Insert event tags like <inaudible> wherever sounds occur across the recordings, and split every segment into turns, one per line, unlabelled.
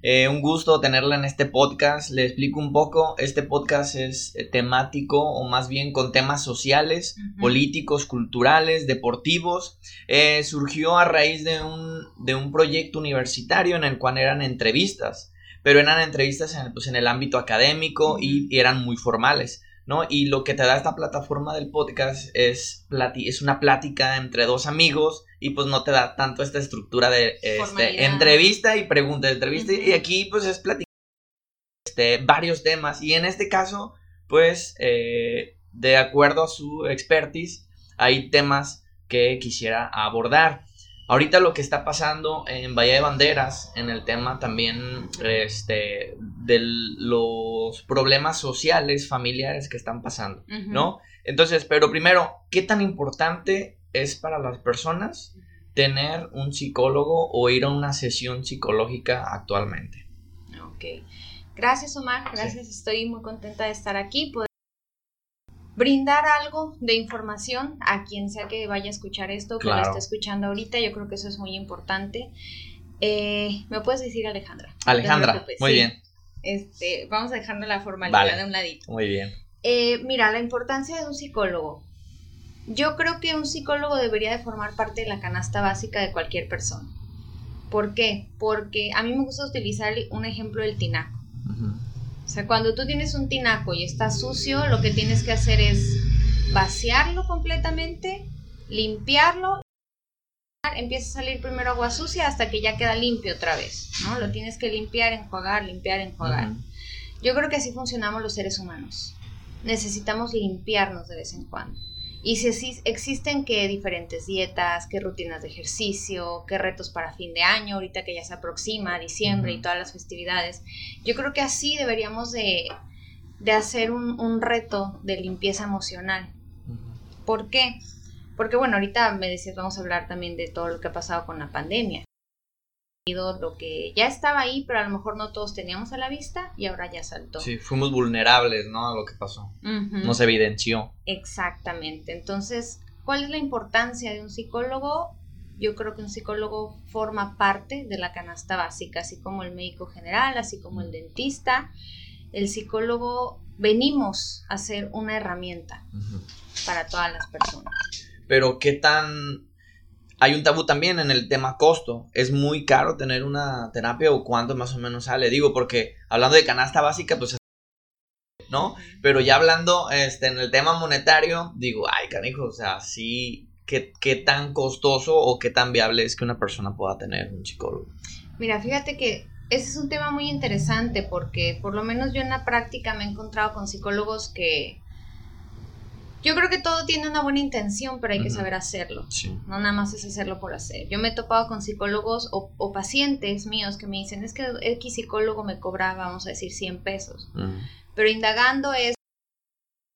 Eh, un gusto tenerla en este podcast. Le explico un poco. Este podcast es eh, temático o más bien con temas sociales, políticos, culturales, deportivos. Eh, surgió a raíz de un, de un proyecto universitario en el cual eran entrevistas, pero eran entrevistas en, pues, en el ámbito académico y eran muy formales. ¿No? Y lo que te da esta plataforma del podcast es, es una plática entre dos amigos y pues no te da tanto esta estructura de este, entrevista y pregunta, entrevista y aquí pues es platicar este, varios temas y en este caso pues eh, de acuerdo a su expertise hay temas que quisiera abordar. Ahorita lo que está pasando en Bahía de Banderas, en el tema también este, de los problemas sociales, familiares que están pasando, ¿no? Entonces, pero primero, ¿qué tan importante es para las personas tener un psicólogo o ir a una sesión psicológica actualmente?
Ok. Gracias, Omar. Gracias. Estoy muy contenta de estar aquí brindar algo de información a quien sea que vaya a escuchar esto, que lo esté escuchando ahorita, yo creo que eso es muy importante. Eh, ¿Me puedes decir Alejandra?
Alejandra, muy bien.
Este, vamos a dejar la formalidad de un ladito.
Muy bien.
Eh, mira, la importancia de un psicólogo. Yo creo que un psicólogo debería de formar parte de la canasta básica de cualquier persona. ¿Por qué? Porque a mí me gusta utilizar un ejemplo del tinaco. O sea, cuando tú tienes un tinaco y está sucio, lo que tienes que hacer es vaciarlo completamente, limpiarlo. Empieza a salir primero agua sucia hasta que ya queda limpio otra vez, ¿no? Lo tienes que limpiar, enjuagar, limpiar, enjuagar. Yo creo que así funcionamos los seres humanos. Necesitamos limpiarnos de vez en cuando. Y si existen qué diferentes dietas, qué rutinas de ejercicio, qué retos para fin de año, ahorita que ya se aproxima diciembre y todas las festividades, yo creo que así deberíamos de, hacer un, reto de limpieza emocional. ¿Por qué? Porque bueno, ahorita me decías, vamos a hablar también de todo lo que ha pasado con la pandemia lo que ya estaba ahí, pero a lo mejor no todos teníamos a la vista y ahora ya saltó.
Sí, fuimos vulnerables, ¿no? A lo que pasó. Nos evidenció.
Exactamente. Entonces, ¿cuál es la importancia de un psicólogo? Yo creo que un psicólogo forma parte de la canasta básica, así como el médico general, así como el dentista. El psicólogo venimos a ser una herramienta para todas las personas.
Pero, ¿qué tan hay un tabú también en el tema costo. Es muy caro tener una terapia o cuánto más o menos sale. Digo, porque hablando de canasta básica, pues ¿no? Pero ya hablando este, en el tema monetario, digo, ay, canijo, o sea, sí, ¿qué, ¿qué, tan costoso o qué tan viable es que una persona pueda tener un psicólogo?
Mira, fíjate que ese es un tema muy interesante porque por lo menos yo en la práctica me he encontrado con psicólogos que yo creo que todo tiene una buena intención, pero hay que saber hacerlo. No nada más es hacerlo por hacer. Yo me he topado con psicólogos o, pacientes míos que me dicen, es que X psicólogo me cobra, vamos a decir, 100 pesos. Pero indagando es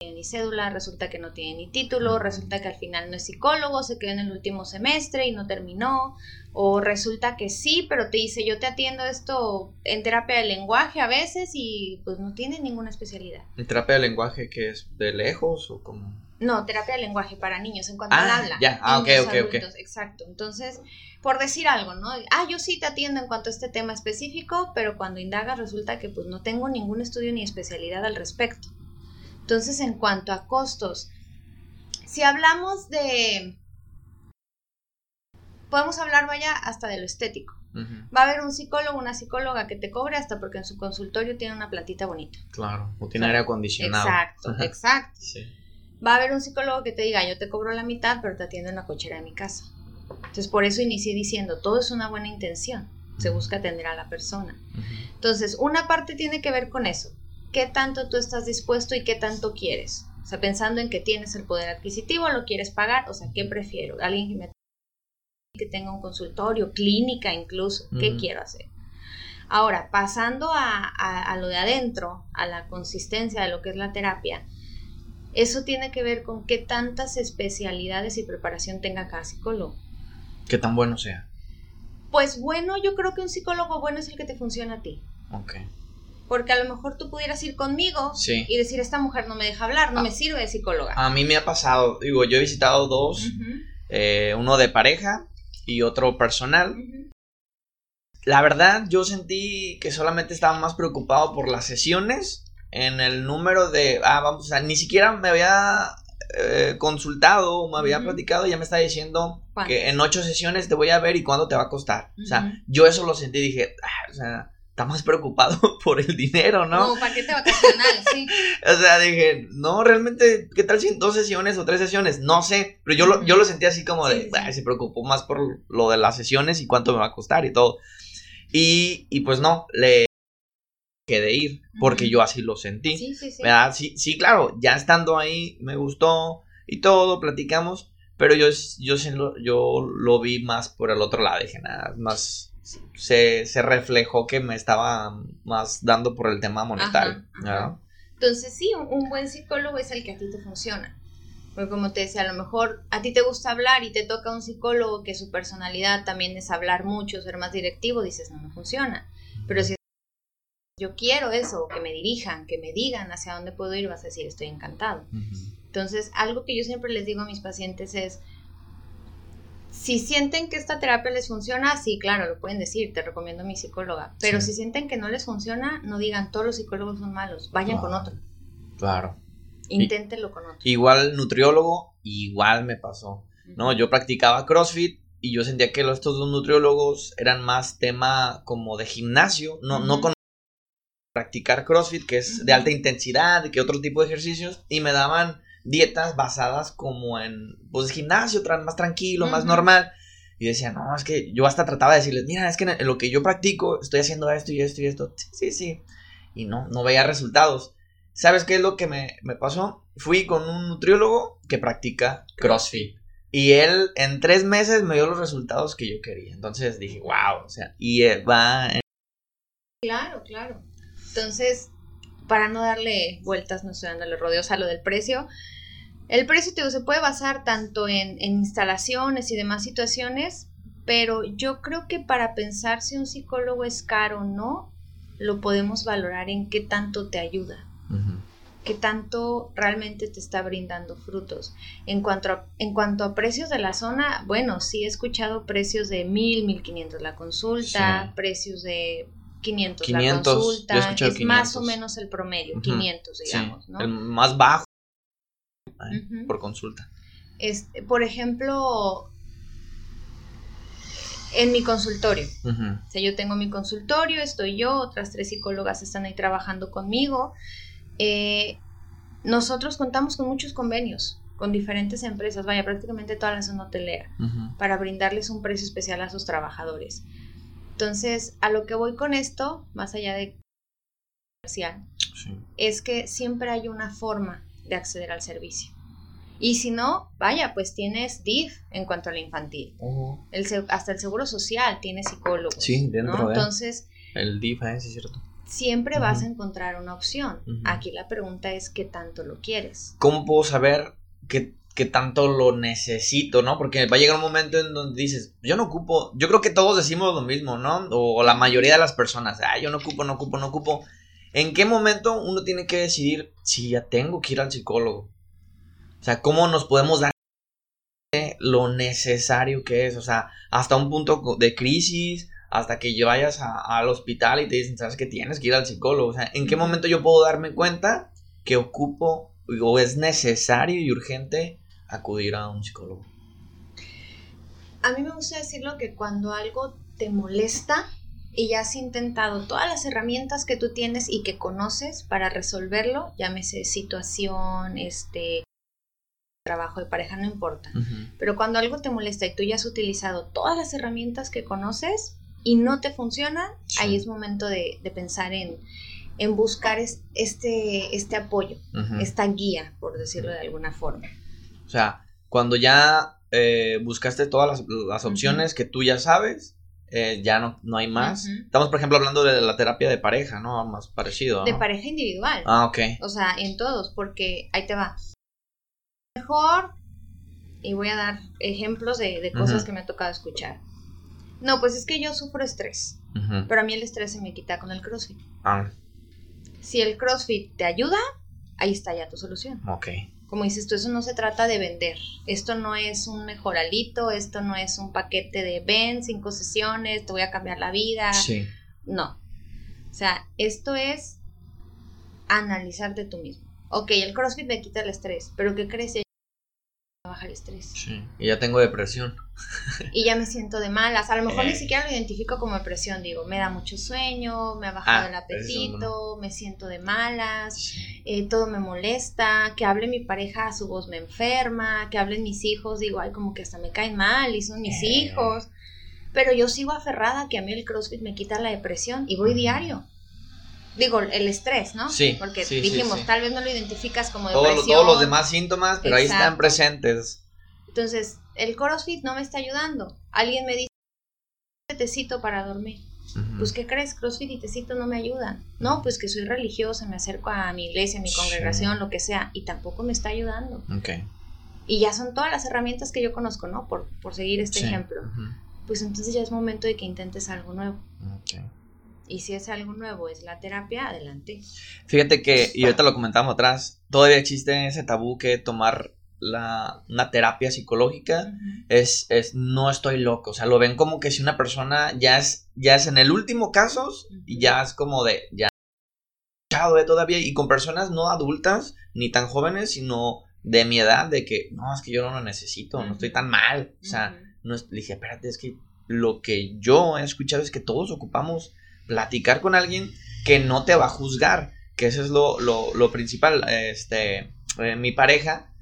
tiene ni cédula, resulta que no tiene ni título, resulta que al final no es psicólogo, se quedó en el último semestre y no terminó, o resulta que sí, pero te dice yo te atiendo esto en terapia de lenguaje a veces y pues no tiene ninguna especialidad.
¿En terapia de lenguaje que es de lejos o como?
No, terapia de lenguaje para niños en cuanto al
ah,
habla.
Ya, ah, ok, ok, ok.
Exacto. Entonces, por decir algo, ¿no? Ah, yo sí te atiendo en cuanto a este tema específico, pero cuando indagas resulta que pues no tengo ningún estudio ni especialidad al respecto. Entonces, en cuanto a costos, si hablamos de... Podemos hablar, vaya, hasta de lo estético. Va a haber un psicólogo, una psicóloga que te cobre hasta porque en su consultorio tiene una platita bonita.
Claro, o tiene aire acondicionado.
Exacto, exacto. Va a haber un psicólogo que te diga, yo te cobro la mitad, pero te atiendo en la cochera de mi casa. Entonces, por eso inicié diciendo, todo es una buena intención. Se busca atender a la persona. Entonces, una parte tiene que ver con eso qué tanto tú estás dispuesto y qué tanto quieres. O sea, pensando en que tienes el poder adquisitivo, lo quieres pagar, o sea, ¿qué prefiero? Alguien que me que tenga un consultorio, clínica incluso, ¿qué quiero hacer? Ahora, pasando a, lo de adentro, a la consistencia de lo que es la terapia, eso tiene que ver con qué tantas especialidades y preparación tenga cada psicólogo.
¿Qué tan bueno sea?
Pues bueno, yo creo que un psicólogo bueno es el que te funciona a ti.
Ok
porque a lo mejor tú pudieras ir conmigo y decir, esta mujer no me deja hablar, no me ah. sirve de psicóloga.
A mí me ha pasado, digo, yo he visitado dos, eh, uno de pareja y otro personal. la verdad, yo sentí que solamente estaba más preocupado por las sesiones en el número de, ah, vamos, o sea, ni siquiera me había eh, consultado, me había platicado, ya me está diciendo que en ocho sesiones te voy a ver y cuándo te va a costar. O sea, yo eso lo sentí, dije, ah, o sea, está más preocupado <laughs> por el dinero, ¿no?
Como paquete vacacional, sí. <laughs>
o sea, dije, no, realmente, ¿qué tal si en dos sesiones o tres sesiones? No sé, pero yo, lo, yo lo sentí así como de, se preocupó más por lo de las sesiones y cuánto me va a costar y todo. Y, y pues no, le de ir, porque yo así lo sentí. Sí, sí, sí. sí, claro, ya estando ahí me gustó y todo, platicamos, pero yo, yo, lo, yo lo vi más por el otro lado, dije, nada, más se, se reflejó que me estaba más dando por el tema monetario.
Entonces sí, un, buen psicólogo es el que a ti te funciona. Porque como te decía, a lo mejor a ti te gusta hablar y te toca un psicólogo que su personalidad también es hablar mucho, ser más directivo, dices, no me funciona. Pero si yo quiero eso, que me dirijan, que me digan hacia dónde puedo ir, vas a decir, estoy encantado. Entonces, algo que yo siempre les digo a mis pacientes es, si sienten que esta terapia les funciona, sí, claro, lo pueden decir, te recomiendo a mi psicóloga, pero si sienten que no les funciona, no digan, todos los psicólogos son malos, vayan con otro.
Claro.
Inténtenlo con otro.
Igual nutriólogo, igual me pasó. No, yo practicaba CrossFit y yo sentía que estos dos nutriólogos eran más tema como de gimnasio, no, no con practicar CrossFit, que es de alta intensidad, que otro tipo de ejercicios, y me daban dietas basadas como en, pues, gimnasio, más tranquilo, más normal. Y decía, no, es que yo hasta trataba de decirles, mira, es que en lo que yo practico estoy haciendo esto y esto y esto. Sí, sí, sí. Y no, no veía resultados. ¿Sabes qué es lo que me, me pasó? Fui con un nutriólogo que practica CrossFit. Y él en tres meses me dio los resultados que yo quería. Entonces dije, wow, o sea, y va... En...
Claro, claro. Entonces, para no darle vueltas, no estoy dándole rodeos a lo del precio, el precio se puede basar tanto en, instalaciones y demás situaciones, pero yo creo que para pensar si un psicólogo es caro o no, lo podemos valorar en qué tanto te ayuda, qué tanto realmente te está brindando frutos. En cuanto, a, en cuanto a precios de la zona, bueno, sí he escuchado precios de mil, mil quinientos la consulta, precios de 500, la consulta, es más o menos el promedio, 500 digamos, ¿no?
El más bajo por consulta.
Este, por ejemplo, en mi consultorio. O sea, yo tengo mi consultorio, estoy yo, otras tres psicólogas están ahí trabajando conmigo. Eh, nosotros contamos con muchos convenios con diferentes empresas, vaya, prácticamente toda la zona hotelera, para brindarles un precio especial a sus trabajadores. Entonces, a lo que voy con esto, más allá de comercial, es que siempre hay una forma de acceder al servicio. Y si no, vaya, pues tienes DIF en cuanto a la infantil. el, hasta el seguro social tiene psicólogo.
Sí, dentro
de Entonces,
el DIF, ¿eh? es cierto.
Siempre vas a encontrar una opción. Aquí la pregunta es qué tanto lo quieres.
¿Cómo puedo saber qué que tanto lo necesito, ¿no? Porque va a llegar un momento en donde dices, yo no ocupo, yo creo que todos decimos lo mismo, ¿no? O, la mayoría de las personas, ah, yo no ocupo, no ocupo, no ocupo. ¿En qué momento uno tiene que decidir si ya tengo que ir al psicólogo? O sea, ¿cómo nos podemos dar lo necesario que es? O sea, hasta un punto de crisis, hasta que vayas al hospital y te dicen, ¿sabes que tienes que ir al psicólogo? O sea, ¿en qué momento yo puedo darme cuenta que ocupo o es necesario y urgente acudir a un psicólogo?
A mí me gusta decirlo que cuando algo te molesta y ya has intentado todas las herramientas que tú tienes y que conoces para resolverlo, llámese situación, este trabajo de pareja, no importa. Pero cuando algo te molesta y tú ya has utilizado todas las herramientas que conoces y no te funcionan, ahí es momento de, pensar en, en buscar este, este apoyo, esta guía, por decirlo de alguna forma.
O sea, cuando ya eh, buscaste todas las, opciones que tú ya sabes, eh, ya no, no hay más. Estamos, por ejemplo, hablando de la terapia de pareja, ¿no? Más parecido.
De pareja individual.
Ah, ok.
O sea, en todos, porque ahí te va. Mejor, y voy a dar ejemplos de, cosas que me ha tocado escuchar. No, pues es que yo sufro estrés, pero a mí el estrés se me quita con el CrossFit. Ah. Si el CrossFit te ayuda, ahí está ya tu solución.
Ok
como dices tú, eso no se trata de vender. Esto no es un mejoralito, esto no es un paquete de ven, cinco sesiones, te voy a cambiar la vida.
Sí.
No. O sea, esto es analizarte tú mismo. Ok, el CrossFit me quita el estrés, pero ¿qué crees? Baja el estrés.
Sí. Y ya tengo depresión.
Y ya me siento de malas. A lo mejor ni
Eh.
siquiera lo identifico como depresión. Digo, me da mucho sueño, me ha bajado
Ah,
el
eso,
apetito, me siento de malas.
Sí.
eh, todo me molesta, que hable mi pareja, su voz me enferma, que hablen mis hijos, digo, ay, como que hasta me caen mal y son mis
Eh.
hijos. Pero yo sigo aferrada que a mí el CrossFit me quita la depresión y voy diario. Digo, el estrés, ¿no?
Sí,
Porque
sí, sí,
dijimos,
sí.
tal vez no lo identificas como depresión.
los- todos los demás síntomas, pero ahí están
Exacto.
presentes.
Entonces, el CrossFit no me está ayudando. Alguien me dice, tecito para dormir.
Ujú.
Pues, ¿qué crees? CrossFit y tecito no me ayudan. No, pues que soy religiosa, me acerco a mi iglesia, a mi
Sí.
congregación, lo que sea, y tampoco me está ayudando.
Ok.
Y ya son todas las herramientas que yo conozco, ¿no? Por, por seguir este
Sí.
ejemplo.
Ujú.
Pues entonces ya es momento de que intentes algo nuevo.
Ok.
Y si es algo nuevo, es la terapia, adelante.
Fíjate que, y ahorita lo comentamos atrás, todavía existe ese tabú que tomar la, una terapia psicológica es, es no estoy loco. O sea, lo ven como que si una persona ya es, ya es en el último caso y ya es como de, ya eh, todavía, y con personas no adultas ni tan jóvenes, sino de mi edad, de que no, es que yo no lo necesito, no estoy tan mal. O sea, no es- le dije, espérate, es que lo que yo he escuchado es que todos ocupamos platicar con alguien que no te va a juzgar, que eso es lo, lo, lo principal. Este, eh, mi pareja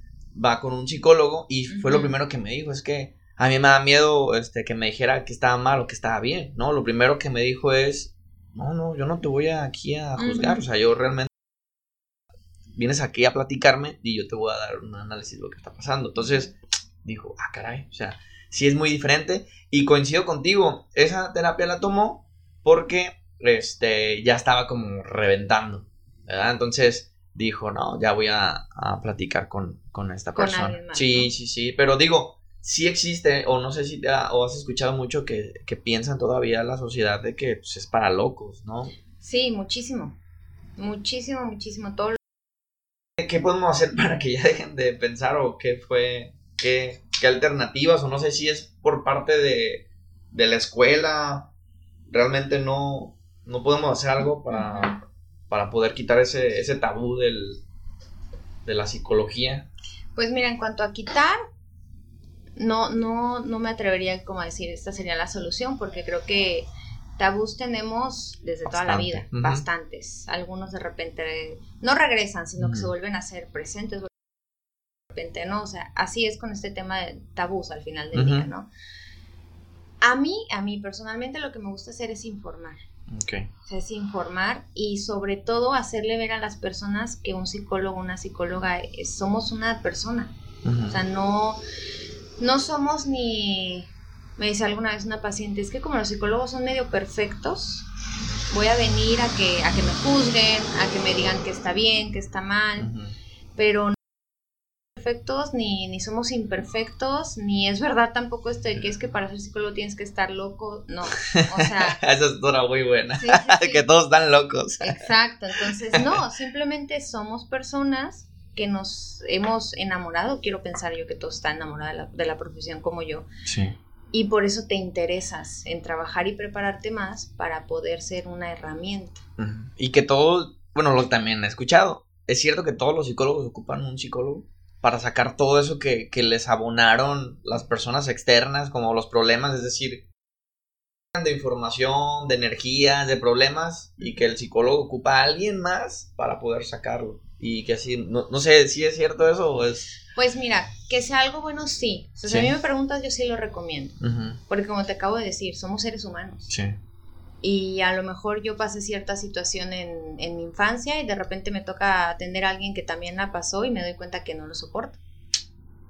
va con un psicólogo y fue lo primero que me dijo, es que a mí me da miedo este, que me dijera que estaba mal o que estaba bien, ¿no? Lo primero que me dijo es, no, no, yo no te voy a- aquí a juzgar, o sea, yo realmente vienes aquí a platicarme y yo te voy a dar un análisis de lo que está pasando. Entonces, dijo, ah, caray, o sea, sí es muy diferente. Y coincido contigo, esa terapia la tomó porque este, ya estaba como reventando, ¿verdad? Entonces dijo, no, ya voy a, a platicar con, con esta
Con
persona.
más,
sí,
¿no?
sí, sí, pero digo, sí existe, o no sé si te ha- o has escuchado mucho que, que piensan todavía la sociedad de que pues, es para locos, ¿no?
Sí, muchísimo. Muchísimo, muchísimo. Todo
¿Qué podemos hacer para que ya dejen de pensar o qué fue, qué, qué alternativas o no sé si es por parte de, de la escuela, realmente no, no podemos hacer algo para, para poder quitar ese, ese tabú del, de la psicología?
Pues mira, en cuanto a quitar, no, no, no me atrevería como a decir esta sería la solución, porque creo que tabús tenemos desde toda la vida, bastantes. Algunos de repente no regresan, sino que se vuelven a ser presentes de repente, ¿no? O sea, así es con este tema de tabús al final del día, ¿no? A mí, a mí personalmente lo que me gusta hacer es informar.
Ok.
O sea, es informar y sobre todo hacerle ver a las personas que un psicólogo, una psicóloga, es- somos una persona. O sea, no, no somos ni, me dice alguna vez una paciente, es que como los psicólogos son medio perfectos, voy a venir a que, a que me juzguen, a que me digan que está bien, que está mal,
Ujú.
pero no somos perfectos, ni, ni somos imperfectos, ni es verdad tampoco esto de que es que para ser psicólogo tienes que estar loco, no, o sea... <laughs>
Esa es una muy buena.
sí, sí, sí. <laughs>
que todos están locos.
Exacto, entonces no, <laughs> simplemente somos personas que nos hemos enamorado, quiero pensar yo que todos están enamorados de la, de la profesión como yo,
Sí.
y por eso te interesas en trabajar y prepararte más para poder ser una herramienta.
Y que todos, bueno, lo también he escuchado, es cierto que todos los psicólogos ocupan un psicólogo para sacar todo eso que, que les abonaron las personas externas, como los problemas, es decir, de información, de energías, de problemas, y que el psicólogo ocupa a alguien más para poder sacarlo. Y que así, no, no sé si es cierto eso o es...
Pues mira, que sea algo bueno, sí. O sea, si a mí me preguntas, yo sí lo recomiendo. Porque como te acabo de decir, somos seres humanos.
Sí.
Y a lo mejor yo pasé cierta situación en, en mi infancia y de repente me toca atender a alguien que también la pasó y me doy cuenta que no lo soporto.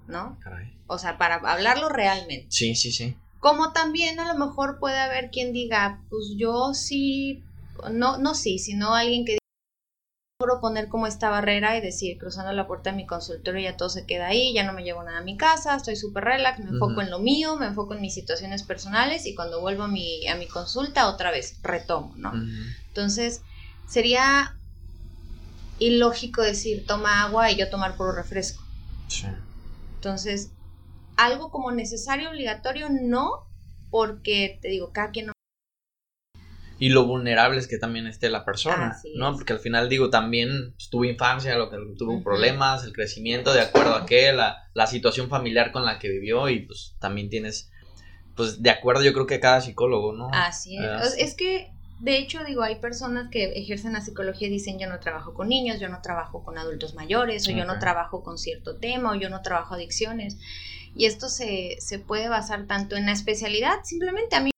¿No?
Caray.
O sea, para hablarlo realmente.
Sí, sí, sí.
Como también a lo mejor puede haber quien diga, pues yo sí, no, no sí, sino alguien que logro poner como esta barrera y decir, cruzando la puerta de mi consultorio ya todo se queda ahí, ya no me llevo nada a mi casa, estoy súper relax, me enfoco en lo mío, me enfoco en mis situaciones personales y cuando vuelvo a mi, a mi consulta otra vez retomo, ¿no? Entonces, sería ilógico decir, toma agua y yo tomar puro refresco. Sí. Entonces, algo como necesario, obligatorio, no, porque te digo, cada quien no
y lo vulnerable es que también esté la persona, ¿no? Porque al final digo, también pues, tuvo infancia, lo que tuvo problemas, el crecimiento de acuerdo a qué, la, la, situación familiar con la que vivió y pues también tienes, pues de acuerdo yo creo que cada psicólogo, ¿no?
Así es. Es que, de hecho, digo, hay personas que ejercen la psicología y dicen, yo no trabajo con niños, yo no trabajo con adultos mayores, o yo no trabajo con cierto tema, o yo no trabajo adicciones. Y esto se, se puede basar tanto en la especialidad, simplemente a mí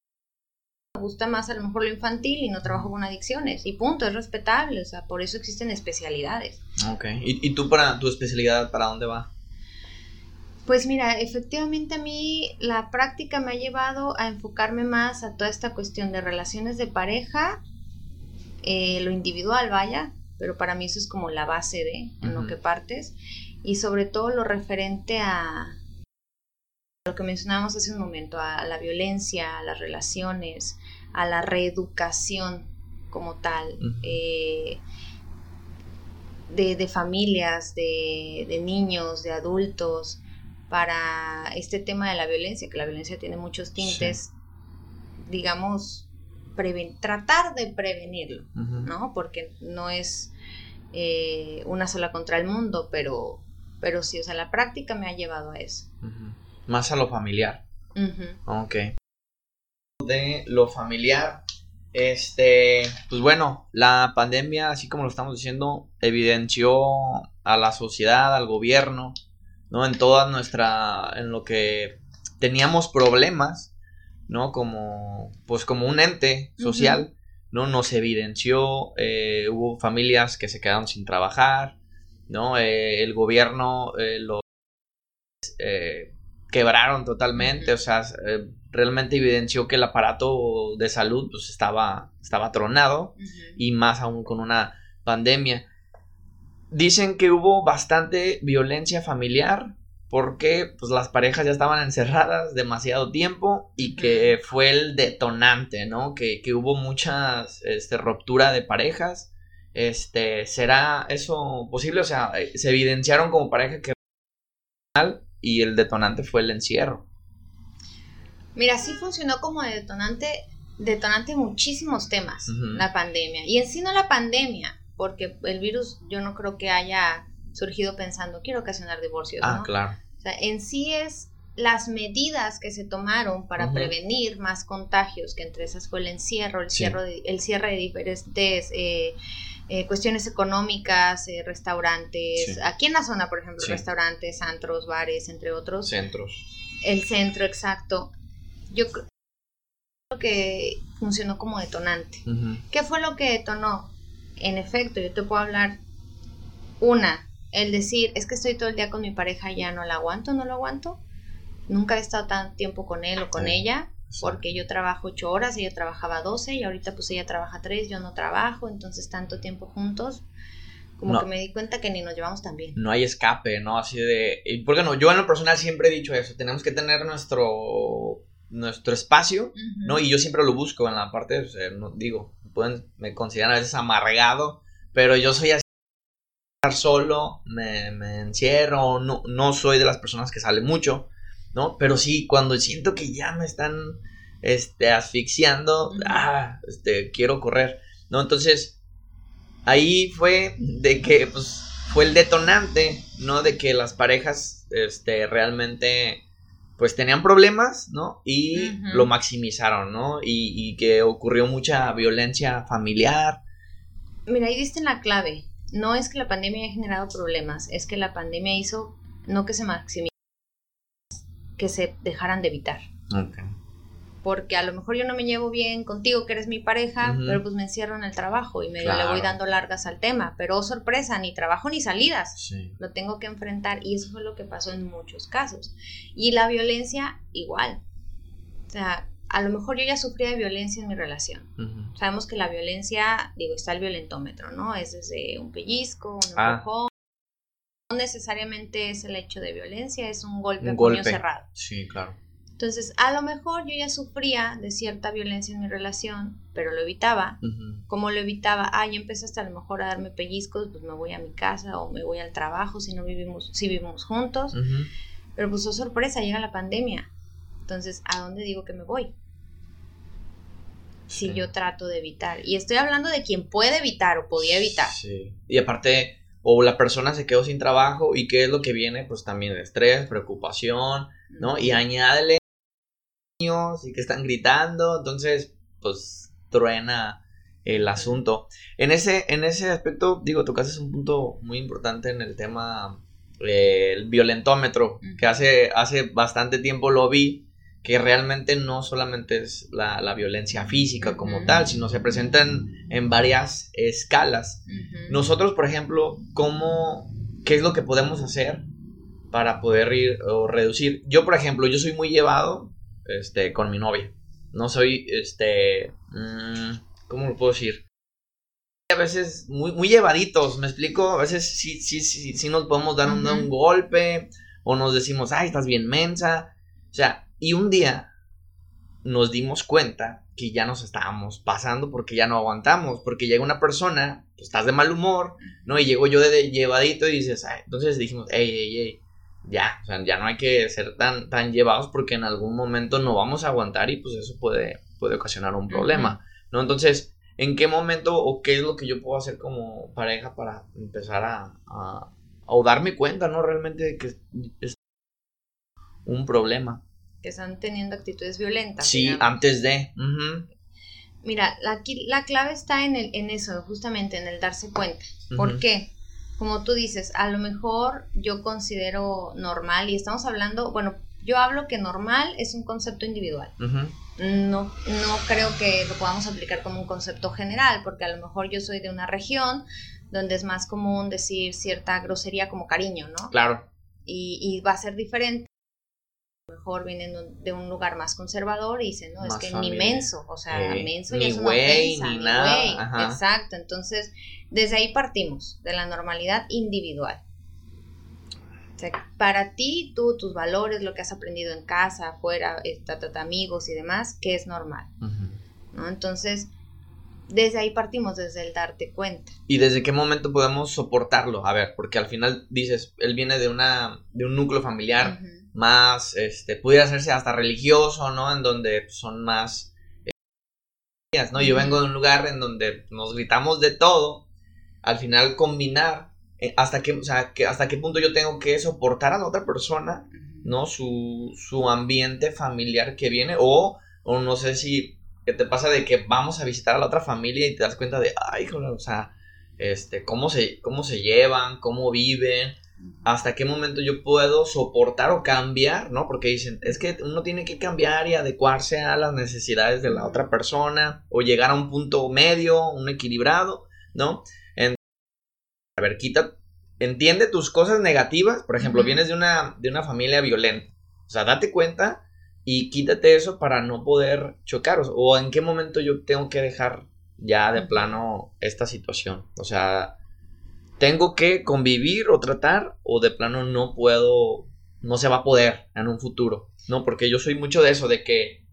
gusta más a lo mejor lo infantil y no trabajo con adicciones. Y punto, es respetable, o sea, por eso existen especialidades.
Ok, ¿y, tú para tu especialidad, para dónde va?
Pues mira, efectivamente a mí la práctica me ha llevado a enfocarme más a toda esta cuestión de relaciones de pareja, eh, lo individual, vaya, pero para mí eso es como la base de en lo que partes, y sobre todo lo referente a lo que mencionábamos hace un momento, a la violencia, a las relaciones, a la reeducación como tal, eh, de, familias, de, niños, de adultos, para este tema de la violencia, que la violencia tiene muchos tintes, digamos, tratar de prevenirlo, ¿no? Porque no es eh, una sola contra el mundo, pero, pero sí, o sea, la práctica me ha llevado a eso.
Más a lo familiar. Ok de lo familiar. Este, pues bueno, la pandemia, así como lo estamos diciendo, evidenció a la sociedad, al gobierno, ¿no? En toda nuestra, en lo que teníamos problemas, ¿no? Como, pues como un ente social, ¿no? Nos evidenció, eh, hubo familias que se quedaron sin trabajar, ¿no? Eh, el gobierno eh, lo quebraron totalmente, o sea, eh, realmente evidenció que el aparato de salud pues estaba, estaba tronado y más aún con una pandemia. Dicen que hubo bastante violencia familiar porque pues las parejas ya estaban encerradas demasiado tiempo y que fue el detonante, ¿no? Que, que hubo mucha este, ruptura de parejas. Este, ¿será eso posible? O sea, eh, se evidenciaron como pareja que y el detonante fue el encierro.
Mira, sí funcionó como detonante, detonante muchísimos temas, la pandemia. Y en sí no la pandemia, porque el virus yo no creo que haya surgido pensando, quiero ocasionar divorcios.
Ah, claro.
O sea, en sí es las medidas que se tomaron para prevenir más contagios, que entre esas fue el encierro, el, cierre, el cierre de diferentes eh, eh, cuestiones económicas, eh, restaurantes, aquí en la zona, por ejemplo, restaurantes, antros, bares, entre otros.
Centros.
El centro, exacto. Yo creo que funcionó como detonante. ¿Qué fue lo que detonó? En efecto, yo te puedo hablar una, el decir, es que estoy todo el día con mi pareja, ya no la aguanto, no lo aguanto. Nunca he estado tan tiempo con él o con ella porque yo trabajo ocho horas, ella trabajaba 12 y ahorita pues ella trabaja tres, yo no trabajo, entonces tanto tiempo juntos, como que me di cuenta que ni nos llevamos tan bien.
No hay escape, ¿no? Así de... Porque no, yo en lo personal siempre he dicho eso, tenemos que tener nuestro, nuestro espacio, ¿no? Y yo siempre lo busco en la parte, no, digo, pueden, me consideran a veces amargado, pero yo soy así estar solo, me, me encierro, no, no soy de las personas que sale mucho, ¿no? Pero sí, cuando siento que ya me están este, asfixiando, ah, este, quiero correr, ¿no? Entonces, ahí fue de que, pues, fue el detonante, ¿no? De que las parejas, este, realmente, pues, tenían problemas, ¿no? Y lo maximizaron, ¿no? Y, y, que ocurrió mucha violencia familiar.
Mira, ahí diste la clave. No es que la pandemia haya generado problemas, es que la pandemia hizo no que se maximice que se dejaran de evitar. Porque a lo mejor yo no me llevo bien contigo, que eres mi pareja, pero pues me encierro en el trabajo y me le voy dando largas al tema. Pero oh, sorpresa, ni trabajo ni salidas. Lo tengo que enfrentar y eso fue lo que pasó en muchos casos. Y la violencia, igual. O sea, a lo mejor yo ya sufría de violencia en mi relación. Sabemos que la violencia, digo, está el violentómetro, ¿no? Es desde un pellizco, un ah. No necesariamente es el hecho de violencia, es un golpe, un golpe. cerrado.
Sí, claro.
Entonces, a lo mejor yo ya sufría de cierta violencia en mi relación, pero lo evitaba. Como lo evitaba, ah, ya empezaste a lo mejor a darme pellizcos, pues me voy a mi casa o me voy al trabajo si no vivimos, si vivimos juntos. Pero pues, oh sorpresa, llega la pandemia. Entonces, ¿a dónde digo que me voy? Si yo trato de evitar. Y estoy hablando de quien puede evitar o podía evitar.
Sí. Y aparte, o la persona se quedó sin trabajo y qué es lo que viene, pues también estrés, preocupación, ¿no? Y añádele niños y que están gritando, entonces, pues truena el asunto. En ese, en ese aspecto, digo, tocaste un punto muy importante en el tema eh, el violentómetro, que hace, hace bastante tiempo lo vi, que realmente no solamente es la, violencia física como tal, sino se presentan en varias escalas. Nosotros, por ejemplo, ¿cómo, ¿qué es lo que podemos hacer para poder ir o reducir? Yo, por ejemplo, yo soy muy llevado este, con mi novia. No soy, este, mm, ¿cómo lo puedo decir? A veces muy, muy llevaditos, me explico, a veces sí, sí, sí, sí nos podemos dar un, un golpe o nos decimos, ay, estás bien mensa. O sea, y un día nos dimos cuenta que ya nos estábamos pasando porque ya no aguantamos, porque llega una persona, pues, estás de mal humor, ¿no? Y llego yo de llevadito y dices, Ay, entonces dijimos, ey, ey, ey, ya, o sea, ya no hay que ser tan, tan llevados porque en algún momento no vamos a aguantar y pues eso puede, puede ocasionar un problema, ¿no? Entonces, ¿en qué momento o qué es lo que yo puedo hacer como pareja para empezar a, a o darme cuenta, ¿no? Realmente de que es un problema
que están teniendo actitudes violentas.
Sí, antes de.
Mira, aquí la clave está en, el, en eso, justamente en el darse cuenta. ¿Por qué? Como tú dices, a lo mejor yo considero normal, y estamos hablando, bueno, yo hablo que normal es un concepto individual. No, no creo que lo podamos aplicar como un concepto general, porque a lo mejor yo soy de una región donde es más común decir cierta grosería como cariño, ¿no?
Claro.
Y, y va a ser diferente mejor vienen de un lugar más conservador y dicen, no, es que ni menso, o sea, eh, menso ya es una ofensa, ni, nada. Exacto, entonces desde ahí partimos, de la normalidad individual. O sea, para ti, tú, tus valores, lo que has aprendido en casa, afuera, eh, amigos y demás, que es normal. ¿no? Entonces, desde ahí partimos, desde el darte cuenta.
¿Y desde qué momento podemos soportarlo? A ver, porque al final dices, él viene de una de un núcleo familiar más, este, pudiera hacerse hasta religioso, ¿no? En donde son más... Eh, ¿no? Yo vengo de un lugar en donde nos gritamos de todo, al final combinar eh, hasta qué, o sea, que hasta qué punto yo tengo que soportar a la otra persona, ¿no? Su, su ambiente familiar que viene, o, o no sé si que te pasa de que vamos a visitar a la otra familia y te das cuenta de, ay, o sea, este, cómo se, cómo se llevan, cómo viven, hasta qué momento yo puedo soportar o cambiar, ¿no? Porque dicen, es que uno tiene que cambiar y adecuarse a las necesidades de la otra persona o llegar a un punto medio, un equilibrado, ¿no? a ver, quita, entiende tus cosas negativas, por ejemplo, vienes de una, de una familia violenta, o sea, date cuenta y quítate eso para no poder chocar, o en qué momento yo tengo que dejar ya de plano esta situación, o sea, tengo que convivir o tratar o de plano no puedo, no se va a poder en un futuro, ¿no? Porque yo soy mucho de eso, de que,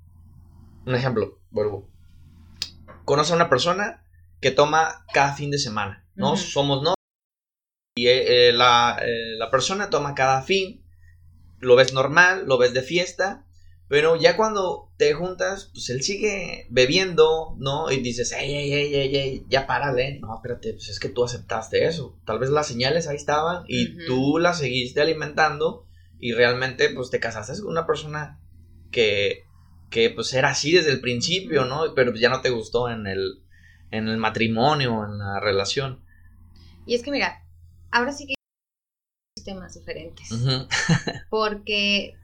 un ejemplo, vuelvo, conoce a una persona que toma cada fin de semana, ¿no? Somos no y eh, eh, la, eh, la persona toma cada fin, lo ves normal, lo ves de fiesta, pero ya cuando te juntas, pues él sigue bebiendo, ¿no? Y dices, ey, ey, ey, ey, ey, ya párale. No, espérate, pues es que tú aceptaste eso. Tal vez las señales ahí estaban y tú las seguiste alimentando y realmente pues te casaste con una persona que, que pues era así desde el principio, ¿no? Pero ya no te gustó en el, en el matrimonio, en la relación.
Y es que mira, ahora sí que hay temas diferentes. <laughs> Porque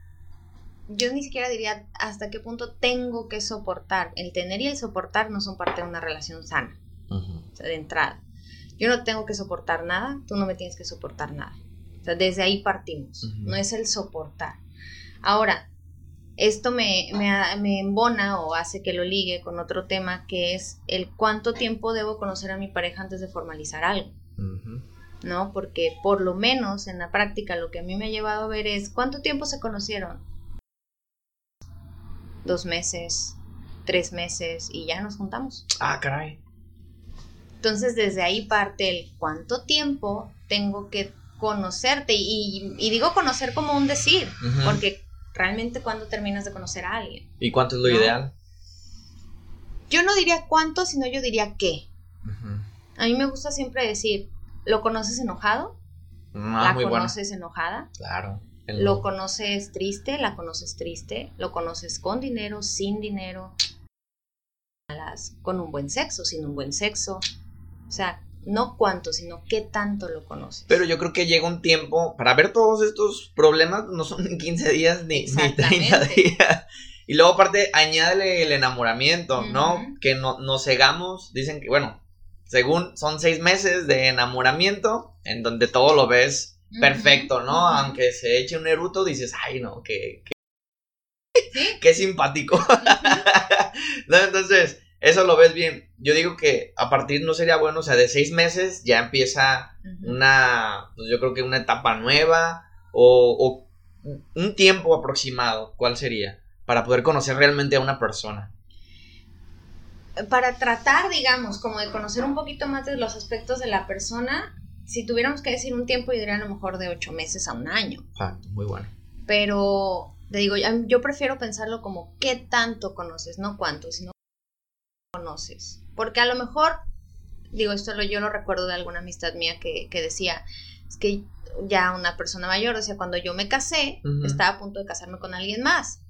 yo ni siquiera diría hasta qué punto tengo que soportar. El tener y el soportar no son parte de una relación sana, o sea, de entrada. Yo no tengo que soportar nada, tú no me tienes que soportar nada. O sea, desde ahí partimos, no es el soportar. Ahora, esto me, me, embona o hace que lo ligue con otro tema que es el cuánto tiempo debo conocer a mi pareja antes de formalizar algo. ¿No? Porque por lo menos en la práctica lo que a mí me ha llevado a ver es cuánto tiempo se conocieron dos meses, tres meses y ya nos juntamos.
Ah, caray.
Entonces desde ahí parte el cuánto tiempo tengo que conocerte y, y digo conocer como un decir, porque realmente cuando terminas de conocer a alguien.
¿Y cuánto es lo
No.
ideal?
Yo no diría cuánto, sino yo diría qué. A mí me gusta siempre decir, ¿lo conoces enojado?
Ah,
¿La
muy
conoces enojada?
Claro. El-
¿Lo conoces triste? ¿La conoces triste? ¿Lo conoces con dinero? ¿Sin dinero? Con un buen sexo, sin un buen sexo. O sea, no cuánto, sino qué tanto lo conoces.
Pero yo creo que llega un tiempo para ver todos estos problemas, no son <laughs> en 15 días ni, ni 30
Exactamente.
días. Y luego aparte añádele el enamoramiento, ¿no? Que no, nos cegamos, dicen que, bueno, según son seis meses de enamoramiento, en donde todo lo ves perfecto, ¿no? Aunque se eche un eruto, dices, ay, no, que,
Sí.
qué simpático. <laughs> ¿No? Entonces, eso lo ves bien. Yo digo que a partir no sería bueno, o sea, de seis meses ya empieza una, pues yo creo que una etapa nueva o, o un tiempo aproximado, ¿cuál sería? Para poder conocer realmente a una persona.
Para tratar, digamos, como de conocer un poquito más de los aspectos de la persona, si tuviéramos que decir un tiempo, yo diría a lo mejor de ocho meses a un año.
Exacto, muy bueno.
Pero te digo, yo prefiero pensarlo como qué tanto conoces, no cuánto, sino conoces. Porque a lo mejor, digo, esto lo, yo lo recuerdo de alguna amistad mía que, que decía, es que ya una persona mayor, decía, cuando yo me casé, estaba a punto de casarme con alguien más.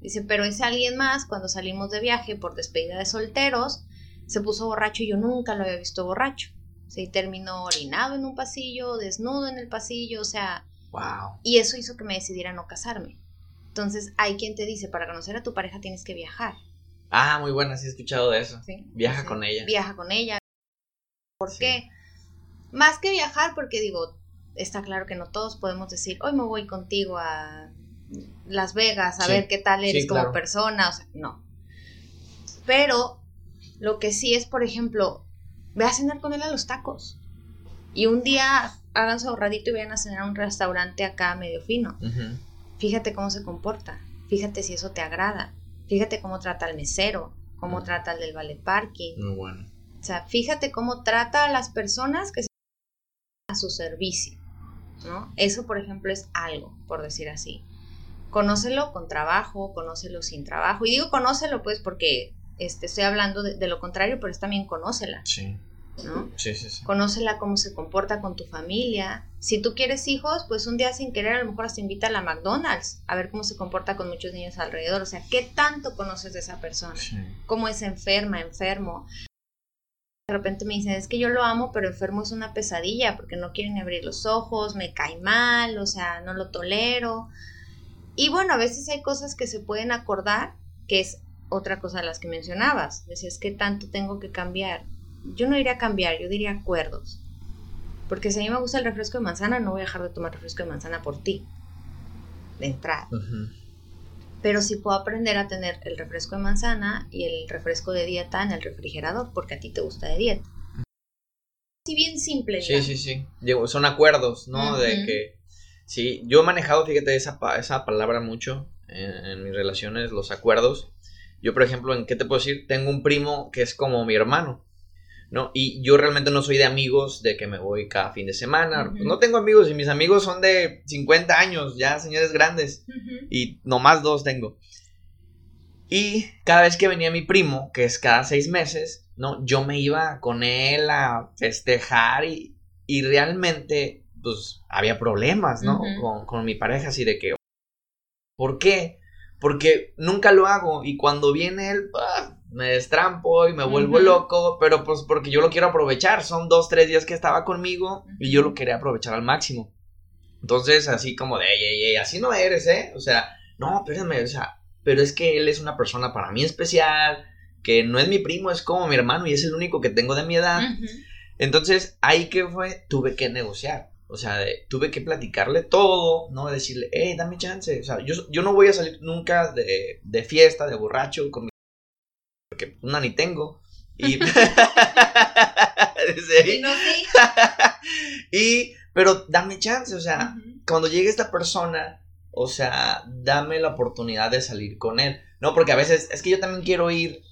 Dice, pero ese alguien más, cuando salimos de viaje por despedida de solteros, se puso borracho y yo nunca lo había visto borracho. Se terminó orinado en un pasillo, desnudo en el pasillo, o sea,
Wow.
y eso hizo que me decidiera no casarme. Entonces, hay quien te dice, para conocer a tu pareja tienes que viajar.
Ah, muy buena, sí he escuchado de eso.
¿sí?
Viaja
Sí,
con ella.
Viaja con ella. ¿Por
Sí.
qué? Más que viajar, porque digo, está claro que no todos podemos decir, hoy me voy contigo a Las Vegas a
Sí.
ver qué tal eres
Sí,
como
claro.
persona. O sea, no. Pero lo que sí es, por ejemplo, ve a cenar con él a los tacos. Y un día hagan su ahorradito y vayan a cenar a un restaurante acá medio fino. Fíjate cómo se comporta. Fíjate si eso te agrada. Fíjate cómo trata al mesero, cómo
Mm.
trata al del ballet parking.
Muy bueno.
O sea, fíjate cómo trata a las personas que se a su servicio, ¿no? Eso, por ejemplo, es algo, por decir así. Conócelo con trabajo, conócelo sin trabajo. Y digo conócelo, pues, porque este, estoy hablando de, de lo contrario, pero es también conócela,
Sí,
¿no?
sí, sí. sí.
Conócela cómo se comporta con tu familia. Si tú quieres hijos, pues un día sin querer a lo mejor hasta invita a la McDonald's a ver cómo se comporta con muchos niños alrededor. O sea, ¿qué tanto conoces de esa persona?
Sí.
cómo es enferma, enfermo. De repente me dicen, es que yo lo amo, pero enfermo es una pesadilla porque no quieren abrir los ojos, me cae mal, o sea, no lo tolero. Y bueno, a veces hay cosas que se pueden acordar, que es otra cosa de las que mencionabas. Decías, ¿qué tanto tengo que cambiar? Yo no diría cambiar, yo diría acuerdos. Porque si a mí me gusta el refresco de manzana, no voy a dejar de tomar refresco de manzana por ti. De entrada pero sí puedo aprender a tener el refresco de manzana y el refresco de dieta en el refrigerador, porque a ti te gusta de dieta. Si bien simple,
Sí, sí, sí. Son acuerdos, ¿no? De que. Sí, yo he manejado, fíjate, esa, esa palabra mucho en, en mis relaciones, los acuerdos. Yo, por ejemplo, ¿en qué te puedo decir? Tengo un primo que es como mi hermano, ¿no? Y yo realmente no soy de amigos de que me voy cada fin de semana. No tengo amigos y mis amigos son de 50 años, ya señores grandes.
Ujú.
y nomás dos tengo. Y cada vez que venía mi primo, que es cada seis meses, ¿no? Yo me iba con él a festejar y, y realmente, pues, había problemas, ¿no? Con, con mi pareja, así de que, ¿por qué? Porque nunca lo hago y cuando viene él, ah, me destrampo y me vuelvo loco, pero pues porque yo lo quiero aprovechar, son dos, tres días que estaba conmigo y yo lo quería aprovechar al máximo. Entonces, así como de, ey, ey, ey, así no eres, ¿eh? O sea, no, espérenme, o sea, pero es que él es una persona para mí especial, que no es mi primo, es como mi hermano y es el único que tengo de mi edad. Entonces, ahí que fue, tuve que negociar. O sea, de- tuve que platicarle todo, ¿no? Decirle, hey, dame chance. O sea, yo, yo no voy a salir nunca de, de fiesta, de borracho, con mi... Porque una ni tengo. Y... <laughs> <laughs>
No, sí. <laughs>
y, pero dame chance, o sea, cuando llegue esta persona, o sea, dame la oportunidad de salir con él. No, porque a veces es que yo también quiero ir.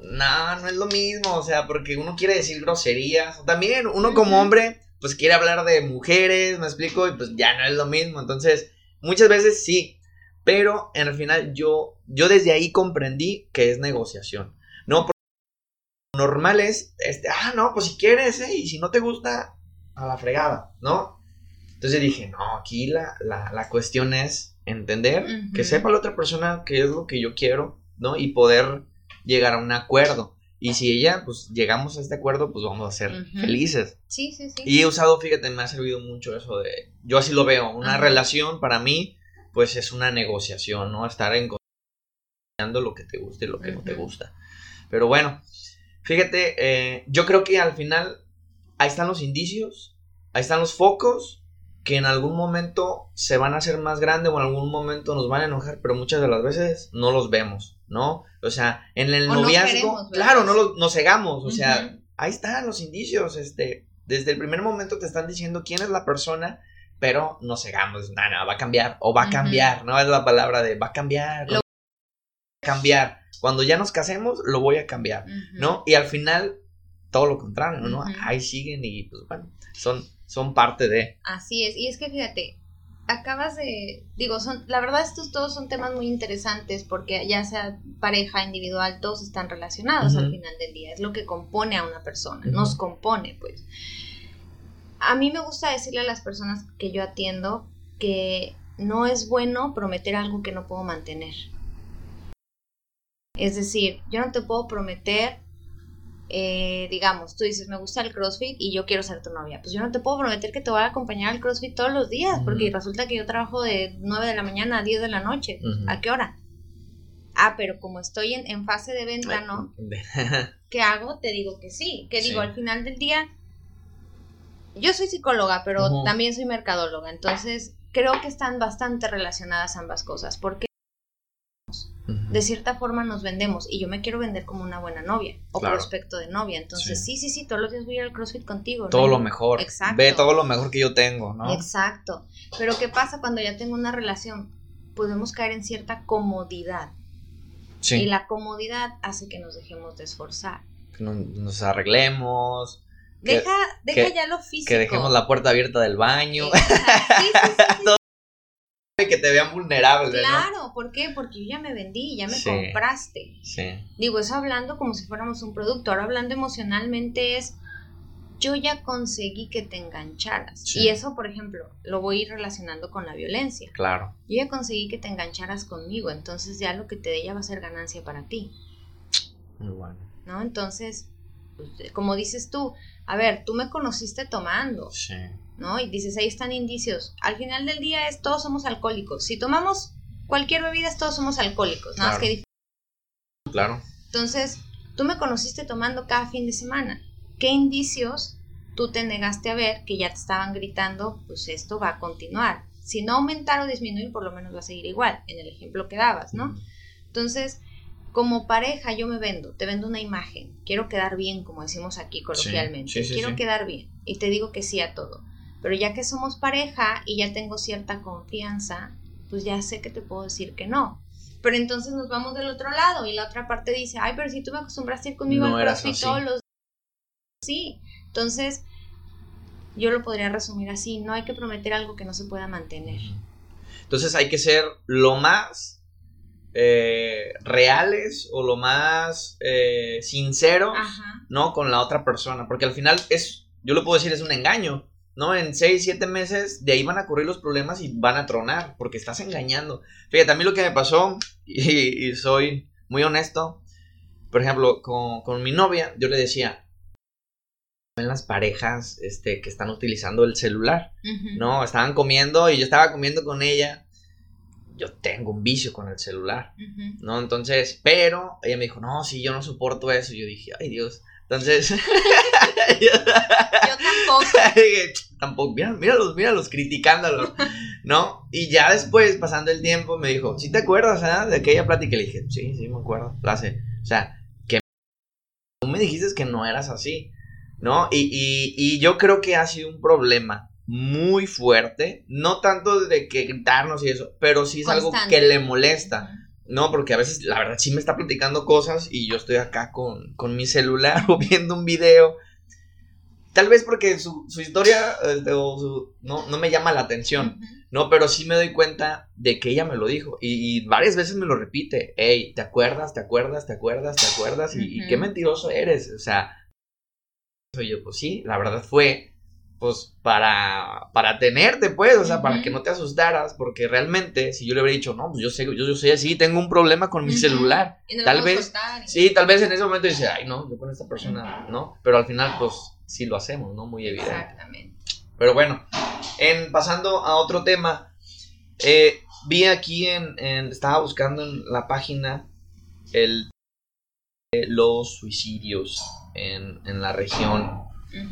No, no es lo mismo, o sea, porque uno quiere decir groserías. También uno como hombre, pues quiere hablar de mujeres, me explico, y pues ya no es lo mismo. Entonces, muchas veces sí, pero en el final yo, yo desde ahí comprendí que es negociación. No, porque normal es, este, ah, no, pues si quieres, ¿eh? y si no te gusta, a la fregada, ¿no? Entonces dije, no, aquí la, la, la cuestión es entender, que sepa la otra persona qué es lo que yo quiero, ¿no? Y poder llegar a un acuerdo. Y si ella, pues llegamos a este acuerdo, pues vamos a ser felices.
Sí, sí, sí.
Y he usado, fíjate, me ha servido mucho eso de, yo así lo veo, una relación para mí, pues es una negociación, ¿no? Estar en lo que te gusta y lo que no te gusta. Pero bueno, fíjate, eh, yo creo que al final ahí están los indicios, ahí están los focos que en algún momento se van a hacer más grandes o en algún momento nos van a enojar, pero muchas de las veces no los vemos, ¿no? O sea, en el noviazgo, claro, no los, nos cegamos, o sea, ahí están los indicios, este, desde el primer momento te están diciendo quién es la persona, pero nos cegamos, no, no, va a cambiar, o va a cambiar, no es la palabra de va a cambiar, va a cambiar. Cuando ya nos casemos, lo voy a cambiar, ¿no? Y al final, todo lo contrario, ¿no? Ahí siguen y, pues bueno, son son parte de.
Así es, y es que fíjate, acabas de, digo, son, la verdad estos todos son temas muy interesantes porque ya sea pareja, individual, todos están relacionados al final del día, es lo que compone a una persona, nos compone, pues. A mí me gusta decirle a las personas que yo atiendo que no es bueno prometer algo que no puedo mantener. Es decir, yo no te puedo prometer eh, digamos, tú dices, me gusta el CrossFit y yo quiero ser tu novia. Pues yo no te puedo prometer que te voy a acompañar al CrossFit todos los días, porque resulta que yo trabajo de 9 de la mañana a 10 de la noche. ¿A qué hora? Ah, pero como estoy en, fase de venta, ¿no? <laughs> ¿Qué hago? Te digo que sí. Que digo, al final del día, yo soy psicóloga, pero también soy mercadóloga. Entonces, creo que están bastante relacionadas ambas cosas. Porque de cierta forma nos vendemos y yo me quiero vender como una buena novia o prospecto de novia. Entonces, sí. sí, sí, todos los días voy a ir al CrossFit contigo.
Todo lo mejor. Exacto. Ve todo lo mejor que yo tengo, ¿no?
Exacto. Pero ¿qué pasa cuando ya tengo una relación? Podemos caer en cierta comodidad. Sí. Y la comodidad hace que nos dejemos de esforzar.
Que nos, arreglemos.
Deja, deja ya lo físico.
Que dejemos la puerta abierta del baño. Sí, sí, sí, <laughs> que te vean vulnerable.
Claro, ¿por qué? Porque yo ya me vendí, ya me compraste. Sí. Digo, eso hablando como si fuéramos un producto. Ahora hablando emocionalmente es, yo ya conseguí que te engancharas. Y eso, por ejemplo, lo voy a ir relacionando con la violencia.
Claro.
Yo ya conseguí que te engancharas conmigo, entonces ya lo que te dé ya va a ser ganancia para ti.
Muy bueno.
¿No? Entonces, pues, como dices tú, a ver, tú me conociste tomando. Sí. ¿No? Y dices, ahí están indicios. Al final del día es todos somos alcohólicos. Si tomamos cualquier bebida, todos somos alcohólicos, nada más que
Claro.
Entonces, tú me conociste tomando cada fin de semana. ¿Qué indicios tú te negaste a ver que ya te estaban gritando, pues esto va a continuar? Si no aumentar o disminuir, por lo menos va a seguir igual, en el ejemplo que dabas, ¿no? Entonces, como pareja yo me vendo, te vendo una imagen, quiero quedar bien, como decimos aquí coloquialmente, quiero quedar bien y te digo que sí a todo. Pero ya que somos pareja y ya tengo cierta confianza, pues ya sé que te puedo decir que no. Pero entonces nos vamos del otro lado y la otra parte dice, ay, pero si tú me acostumbraste a ir conmigo al CrossFit todos los Sí, entonces yo lo podría resumir así, no hay que prometer algo que no se pueda mantener.
Entonces hay que ser lo más eh, reales o lo más eh, sinceros, ¿no? Con la otra persona, porque al final es, yo lo puedo decir, es un engaño. ¿No? En seis, siete meses de ahí van a ocurrir los problemas y van a tronar, porque estás engañando. Fíjate, a mí lo que me pasó, <laughs> y, soy muy honesto, por ejemplo, con, mi novia, yo le decía, en las parejas este, que están utilizando el celular, ¿no? Estaban comiendo y yo estaba comiendo con ella. Yo tengo un vicio con el celular, ¿no? Entonces, pero ella me dijo, no, si yo no soporto eso. Yo dije, ay Dios. Entonces, <laughs> <laughs>
yo, tampoco.
Tampoco, mira, míralos, míralos, criticándolos, ¿no? Y ya después, pasando el tiempo, me dijo, ¿sí te acuerdas ¿eh? de aquella plática? Y le dije, sí, sí, me acuerdo, la sé. O sea, que tú me dijiste que no eras así, ¿no? Y, y, y yo creo que ha sido un problema muy fuerte, no tanto de que gritarnos y eso, pero sí es algo que le molesta. No, porque a veces la verdad sí me está platicando cosas y yo estoy acá con, con mi celular <laughs> o viendo un video. Tal vez porque su, su historia este, o su- no, no me llama la atención. No, pero sí me doy cuenta de que ella me lo dijo. Y, y varias veces me lo repite. Hey, ¿te acuerdas? ¿Te acuerdas? ¿Te acuerdas? ¿Te acuerdas? Y, y qué mentiroso eres. O sea, soy yo, pues sí, la verdad fue, pues, para, para tenerte, pues, o sea, para
Ujú.
que no te asustaras. Porque realmente, si yo le hubiera dicho, no, pues yo sé, yo, yo soy así, tengo un problema con mi celular.
Y no
Tal vez, sí, tal vez en ese momento dice, ay, no, yo con esta persona, no. Pero al final, pues, sí lo hacemos, ¿no? Muy evidente.
Exactamente.
Pero bueno, en, pasando a otro tema, eh, vi aquí en, en- estaba buscando en la página el eh, los suicidios en, en la región.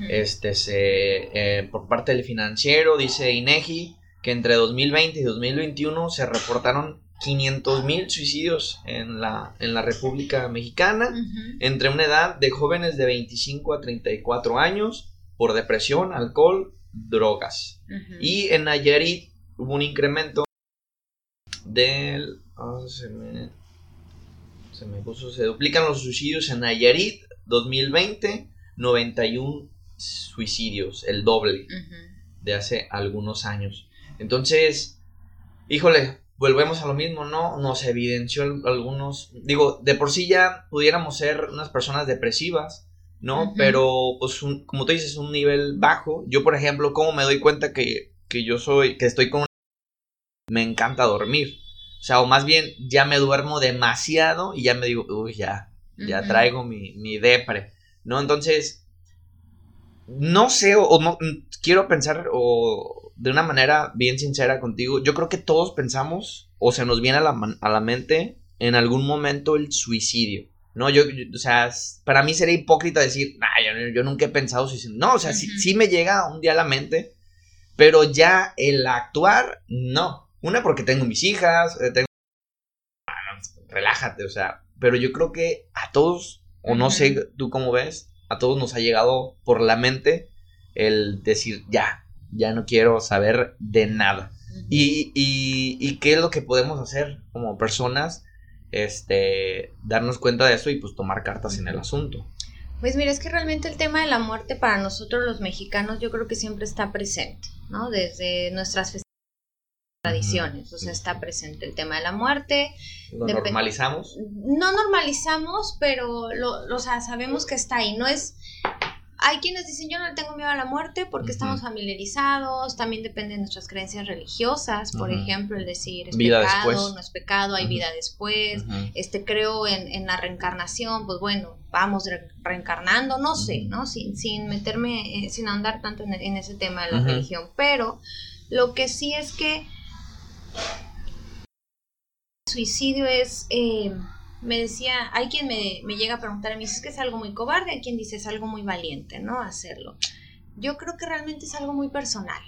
Este se eh, por parte del financiero dice INEGI que entre 2020 y 2021 se reportaron 500 mil suicidios en la en la República Mexicana entre una edad de jóvenes de 25 a 34 años por depresión, alcohol, drogas. Y en Nayarit hubo un incremento del... ah, se, me, se me puso... Se duplican los suicidios en Nayarit 2020, 91 suicidios, el doble de hace algunos años. Entonces, híjole, volvemos a lo mismo, ¿no? Nos evidenció al- algunos, digo, de por sí ya pudiéramos ser unas personas depresivas, ¿no? Pero, pues, un- como tú dices, un nivel bajo. Yo, por ejemplo, ¿cómo me doy cuenta que, que yo soy, que estoy con... una- Me encanta dormir. O sea, o más bien, ya me duermo demasiado y ya me digo, uy, ya, ya traigo mi, mi depre, ¿no? Entonces, no sé, o, o no, mm, quiero pensar, o de una manera bien sincera contigo, yo creo que todos pensamos, o se nos viene a la, a la mente en algún momento el suicidio, ¿no? Yo, yo- o sea, para mí sería hipócrita decir, nah, yo, yo nunca he pensado suicidio. No, o sea, sí, sí me llega un día a la mente, pero ya el actuar, no. Una porque tengo mis hijas, eh, tengo... Ah, relájate, o sea, pero yo creo que a todos, o no sé tú cómo ves, a todos nos ha llegado por la mente el decir, ya, ya no quiero saber de nada. Y, y, y qué es lo que podemos hacer como personas, este, darnos cuenta de eso y pues tomar cartas en el asunto.
Pues mira, es que realmente el tema de la muerte para nosotros los mexicanos yo creo que siempre está presente, ¿no? Desde nuestras festividades, tradiciones, o sea, está presente el tema de la muerte.
Lo normalizamos.
No normalizamos, pero lo, lo- o sea, sabemos que está ahí, no es... Hay quienes dicen yo no le tengo miedo a la muerte porque estamos familiarizados, también depende de nuestras creencias religiosas, por ejemplo, el decir es
Vida
pecado,
después.
no es pecado, hay vida después, este creo en, en la reencarnación, pues bueno, vamos re- reencarnando, no sé. ¿no? Sin, sin meterme, eh, sin andar tanto en, en ese tema de la religión, pero lo que sí es que el suicidio es, eh, me decía, hay quien me, me llega a preguntar a mí, es que es algo muy cobarde, hay quien dice es algo muy valiente, ¿no? Hacerlo. Yo creo que realmente es algo muy personal.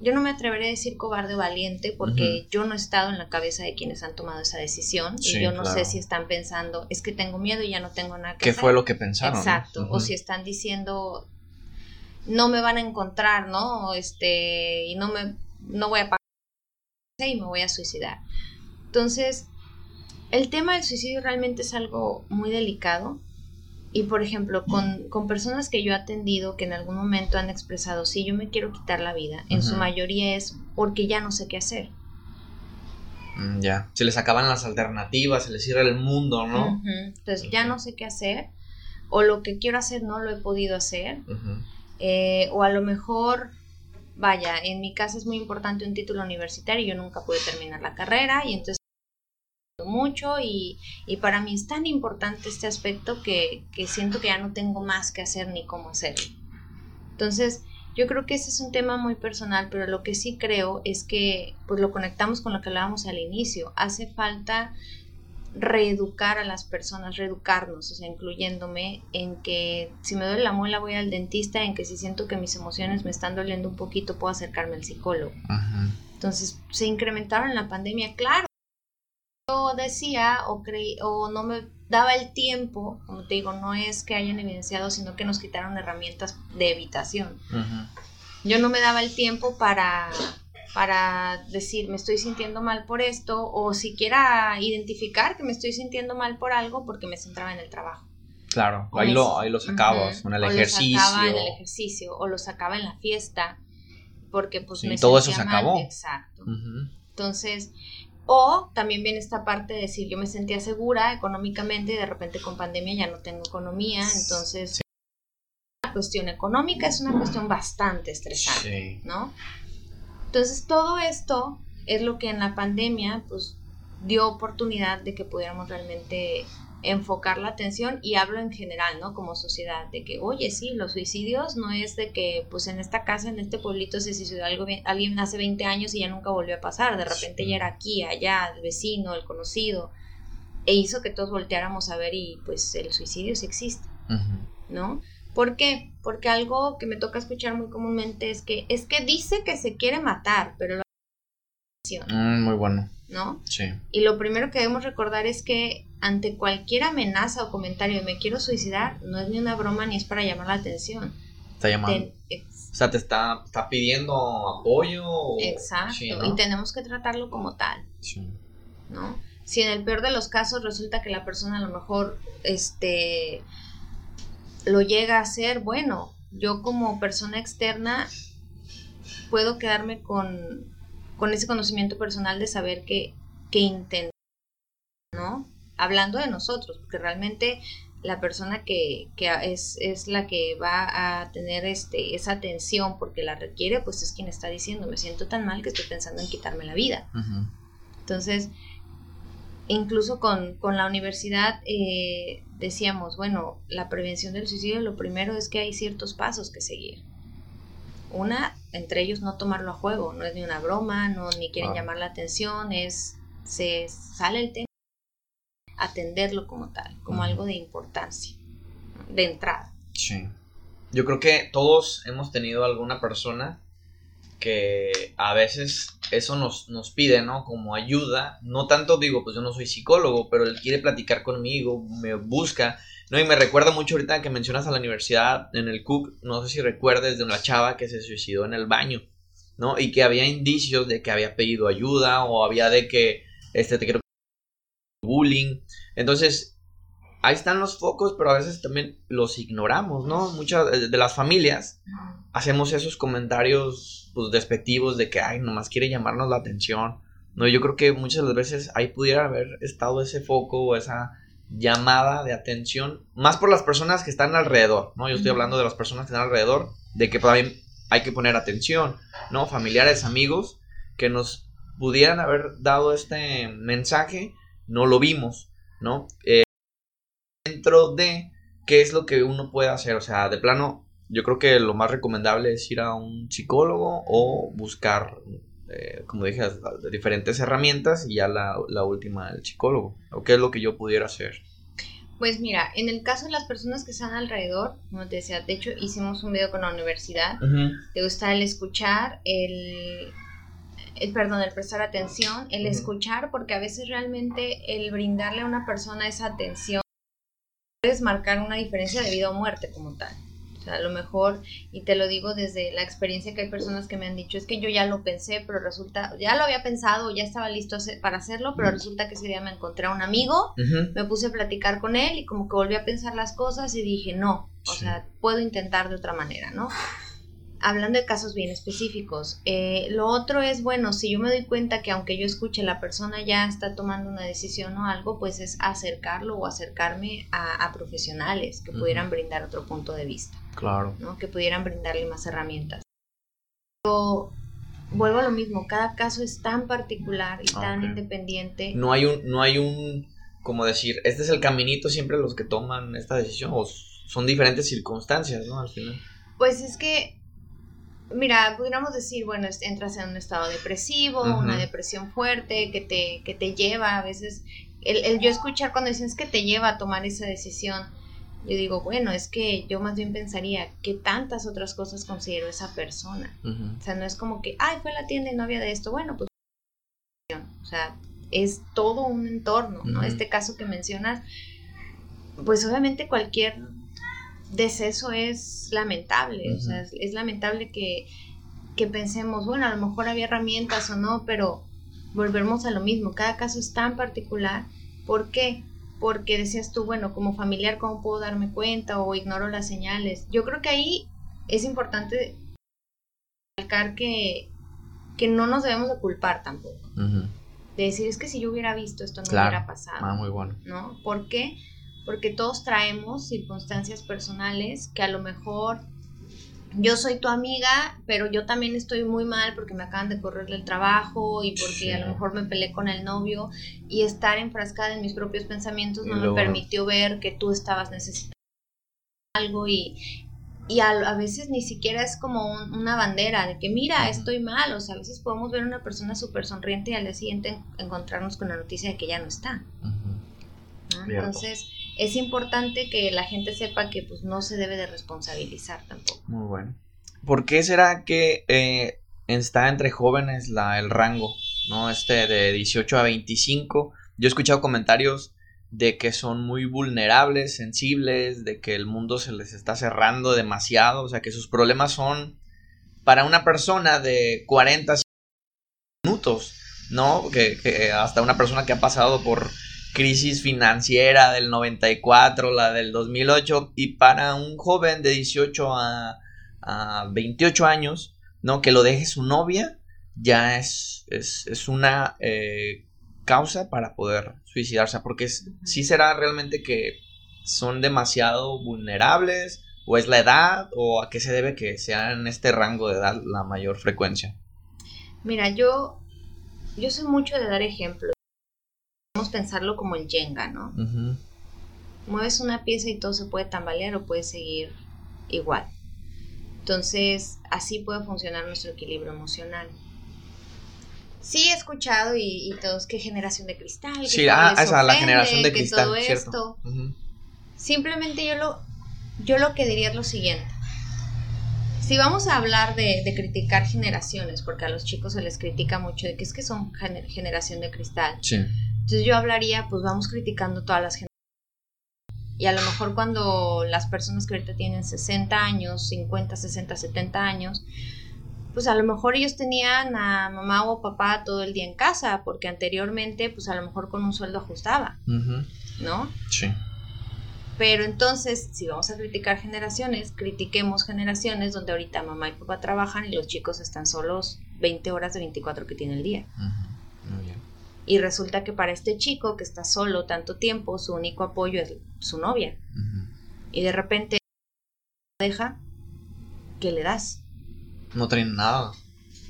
Yo no me atreveré a decir cobarde o valiente porque yo no he estado en la cabeza de quienes han tomado esa decisión
Sí,
y yo no
claro.
sé si están pensando, es que tengo miedo y ya no tengo nada que
¿Qué
hacer.
fue lo que pensaron? no?
Exacto, o si están diciendo no me van a encontrar, ¿no? Este, y no me no voy a pagar y me voy a suicidar. Entonces, el tema del suicidio realmente es algo muy delicado. Y por ejemplo, con, con personas que yo he atendido que en algún momento han expresado, sí, yo me quiero quitar la vida, en su mayoría es porque ya no sé qué hacer.
Mm, ya. Se les acaban las alternativas, se les cierra el mundo, ¿no?
Entonces, ya no sé qué hacer, o lo que quiero hacer no lo he podido hacer. Eh, o a lo mejor, vaya, en mi caso es muy importante un título universitario, yo nunca pude terminar la carrera y entonces mucho y, y para mí es tan importante este aspecto que, que siento que ya no tengo más que hacer ni cómo hacerlo. Entonces, yo creo que ese es un tema muy personal, pero lo que sí creo es que, pues lo conectamos con lo que hablábamos al inicio, hace falta reeducar a las personas, reeducarnos, o sea, incluyéndome en que si me duele la muela voy al dentista, en que si siento que mis emociones me están doliendo un poquito puedo acercarme al psicólogo. Entonces, se incrementaron en la pandemia, claro. Yo decía o creí o no me daba el tiempo, como te digo, no es que hayan evidenciado, sino que nos quitaron herramientas de evitación. Yo no me daba el tiempo para para decir me estoy sintiendo mal por esto o siquiera identificar que me estoy sintiendo mal por algo porque me centraba en el trabajo.
Claro, ahí lo, ahí lo sacabas, en el ejercicio.
Lo sacaba en el ejercicio o lo sacaba en la fiesta porque pues
me todo eso se acabó.
Exacto. Entonces, o también viene esta parte de decir, yo me sentía segura económicamente y de repente con pandemia ya no tengo economía, entonces la cuestión económica es una cuestión bastante estresante, ¿no? Entonces todo esto es lo que en la pandemia pues dio oportunidad de que pudiéramos realmente enfocar la atención y hablo en general, ¿no? Como sociedad, de que, oye, sí, los suicidios no es de que, pues en esta casa, en este pueblito se suicidó algo, alguien hace 20 años y ya nunca volvió a pasar, de repente ya era aquí, allá, el vecino, el conocido, e hizo que todos volteáramos a ver y pues el suicidio sí existe, ¿no? ¿Por qué? Porque algo que me toca escuchar muy comúnmente es que, es que dice que se quiere matar, pero lo...
Mm, muy bueno.
¿No? Sí. Y lo primero que debemos recordar es que ante cualquier amenaza o comentario de me quiero suicidar, no es ni una broma ni es para llamar la atención.
Está llamando. o sea, te está, está pidiendo apoyo.
Exacto. Y tenemos que tratarlo como tal. Sí. ¿No? Si en el peor de los casos resulta que la persona a lo mejor este lo llega a hacer, bueno, yo como persona externa puedo quedarme con con ese conocimiento personal de saber que, que intenta, ¿no? Hablando de nosotros, porque realmente la persona que, que es, es, la que va a tener este, esa atención porque la requiere, pues es quien está diciendo, me siento tan mal que estoy pensando en quitarme la vida. Entonces, incluso con, con la universidad eh, decíamos, bueno, la prevención del suicidio, lo primero es que hay ciertos pasos que seguir. Una, entre ellos no tomarlo a juego, no es ni una broma, no ni quieren llamar la atención, es se sale el tema atenderlo como tal, como algo de importancia, de entrada.
Sí. Yo creo que todos hemos tenido alguna persona que a veces eso nos, nos pide, ¿no? Como ayuda. No tanto digo, pues yo no soy psicólogo, pero él quiere platicar conmigo, me busca no, y me recuerda mucho ahorita que mencionas a la universidad, en el Cook, no sé si recuerdes de una chava que se suicidó en el baño, ¿no? Y que había indicios de que había pedido ayuda o había de que, este, te quiero bullying. Entonces, ahí están los focos, pero a veces también los ignoramos, ¿no? Muchas de las familias hacemos esos comentarios, pues, despectivos de que, ay, nomás quiere llamarnos la atención. No, yo creo que muchas de las veces ahí pudiera haber estado ese foco o esa llamada de atención, más por las personas que están alrededor, ¿no? Yo estoy hablando de las personas que están alrededor, de que también hay que poner atención, ¿no? Familiares, amigos, que nos pudieran haber dado este mensaje, no lo vimos, ¿no? Eh, dentro de qué es lo que uno puede hacer, o sea, de plano, yo creo que lo más recomendable es ir a un psicólogo o buscar eh, como dije, diferentes herramientas y ya la, la última, el psicólogo. ¿O qué es lo que yo pudiera hacer?
Pues mira, en el caso de las personas que están alrededor, como te decía, de hecho hicimos un video con la universidad, te gusta el escuchar, el, el, perdón, el prestar atención, el escuchar, porque a veces realmente el brindarle a una persona esa atención puedes marcar una diferencia de vida o muerte como tal a lo mejor, y te lo digo desde la experiencia que hay personas que me han dicho, es que yo ya lo pensé, pero resulta, ya lo había pensado, ya estaba listo para hacerlo, pero resulta que ese día me encontré a un amigo, me puse a platicar con él y como que volví a pensar las cosas y dije, no, o sea, puedo intentar de otra manera, ¿no? Hablando de casos bien específicos. Eh, lo otro es, bueno, si yo me doy cuenta que aunque yo escuche, la persona ya está tomando una decisión o algo, pues es acercarlo o acercarme a, profesionales que pudieran brindar otro punto de vista.
Claro.
¿no? Que pudieran brindarle más herramientas. Pero vuelvo a lo mismo, cada caso es tan particular y tan independiente.
No hay un, no hay un, como decir, este es el caminito siempre los que toman esta decisión, o son diferentes circunstancias, ¿no? Al final.
Pues es que mira, pudiéramos decir, bueno, entras en un estado depresivo, una depresión fuerte que te, que te lleva a veces, el, yo escuchar cuando dicen es que te lleva a tomar esa decisión, yo digo, bueno, es que yo más bien pensaría que tantas otras cosas considero esa persona. O sea, no es como que, ay, fue a la tienda y no había de esto, bueno, pues, o sea, es todo un entorno, ¿no? Este caso que mencionas, pues obviamente cualquier deceso es lamentable, o sea, es, lamentable que, que pensemos, bueno, a lo mejor había herramientas o no, pero volvemos a lo mismo, cada caso es tan particular. ¿Por qué? Porque decías tú, bueno, como familiar, ¿cómo puedo darme cuenta o ignoro las señales? Yo creo que ahí es importante recalcar que, que no nos debemos de culpar tampoco. De decir, es que si yo hubiera visto esto no hubiera pasado.
Ah, muy bueno.
¿No? ¿Por qué? Porque todos traemos circunstancias personales que a lo mejor yo soy tu amiga, pero yo también estoy muy mal porque me acaban de correr del trabajo y porque a lo mejor me peleé con el novio y estar enfrascada en mis propios pensamientos no me permitió ver que tú estabas necesitando algo y, y a, veces ni siquiera es como una bandera de que mira, estoy mal, o sea, a veces podemos ver a una persona súper sonriente y al día siguiente encontrarnos con la noticia de que ya no está. Entonces, es importante que la gente sepa que pues no se debe de responsabilizar tampoco.
Muy bueno. ¿Por qué será que eh, está entre jóvenes la, el rango, no? Este de 18 a 25. Yo he escuchado comentarios de que son muy vulnerables, sensibles, de que el mundo se les está cerrando demasiado, o sea, que sus problemas son para una persona de 40 minutos, ¿no? Que, que hasta una persona que ha pasado por crisis financiera del 94, la del 2008, y para un joven de 18 a, 28 años, ¿no? Que lo deje su novia, ya es, es, una eh, causa para poder suicidarse, porque si será realmente que son demasiado vulnerables, o es la edad, o a qué se debe que sea en este rango de edad la mayor frecuencia.
Mira, yo, yo soy mucho de dar ejemplos pensarlo como el Jenga, ¿no? Mueves una pieza y todo se puede tambalear o puede seguir igual. Entonces, así puede funcionar nuestro equilibrio emocional. Sí, he escuchado y, todos, ¿qué generación de cristal?
sí, ah, esa, la generación de cristal, todo
esto. Simplemente yo lo, yo lo que diría es lo siguiente. Si vamos a hablar de, de, criticar generaciones, porque a los chicos se les critica mucho de que es que son generación de cristal.
Sí.
Entonces yo hablaría, pues vamos criticando todas las generaciones. Y a lo mejor cuando las personas que ahorita tienen 60 años, 50, 60, 70 años, pues a lo mejor ellos tenían a mamá o papá todo el día en casa, porque anteriormente, pues a lo mejor con un sueldo ajustaba, ¿no?
Sí.
Pero entonces, si vamos a criticar generaciones, critiquemos generaciones donde ahorita mamá y papá trabajan y los chicos están solos 20 horas de 24 que tiene el día. Y resulta que para este chico que está solo tanto tiempo, su único apoyo es su novia. Y de repente deja, ¿qué le das?
No tiene nada.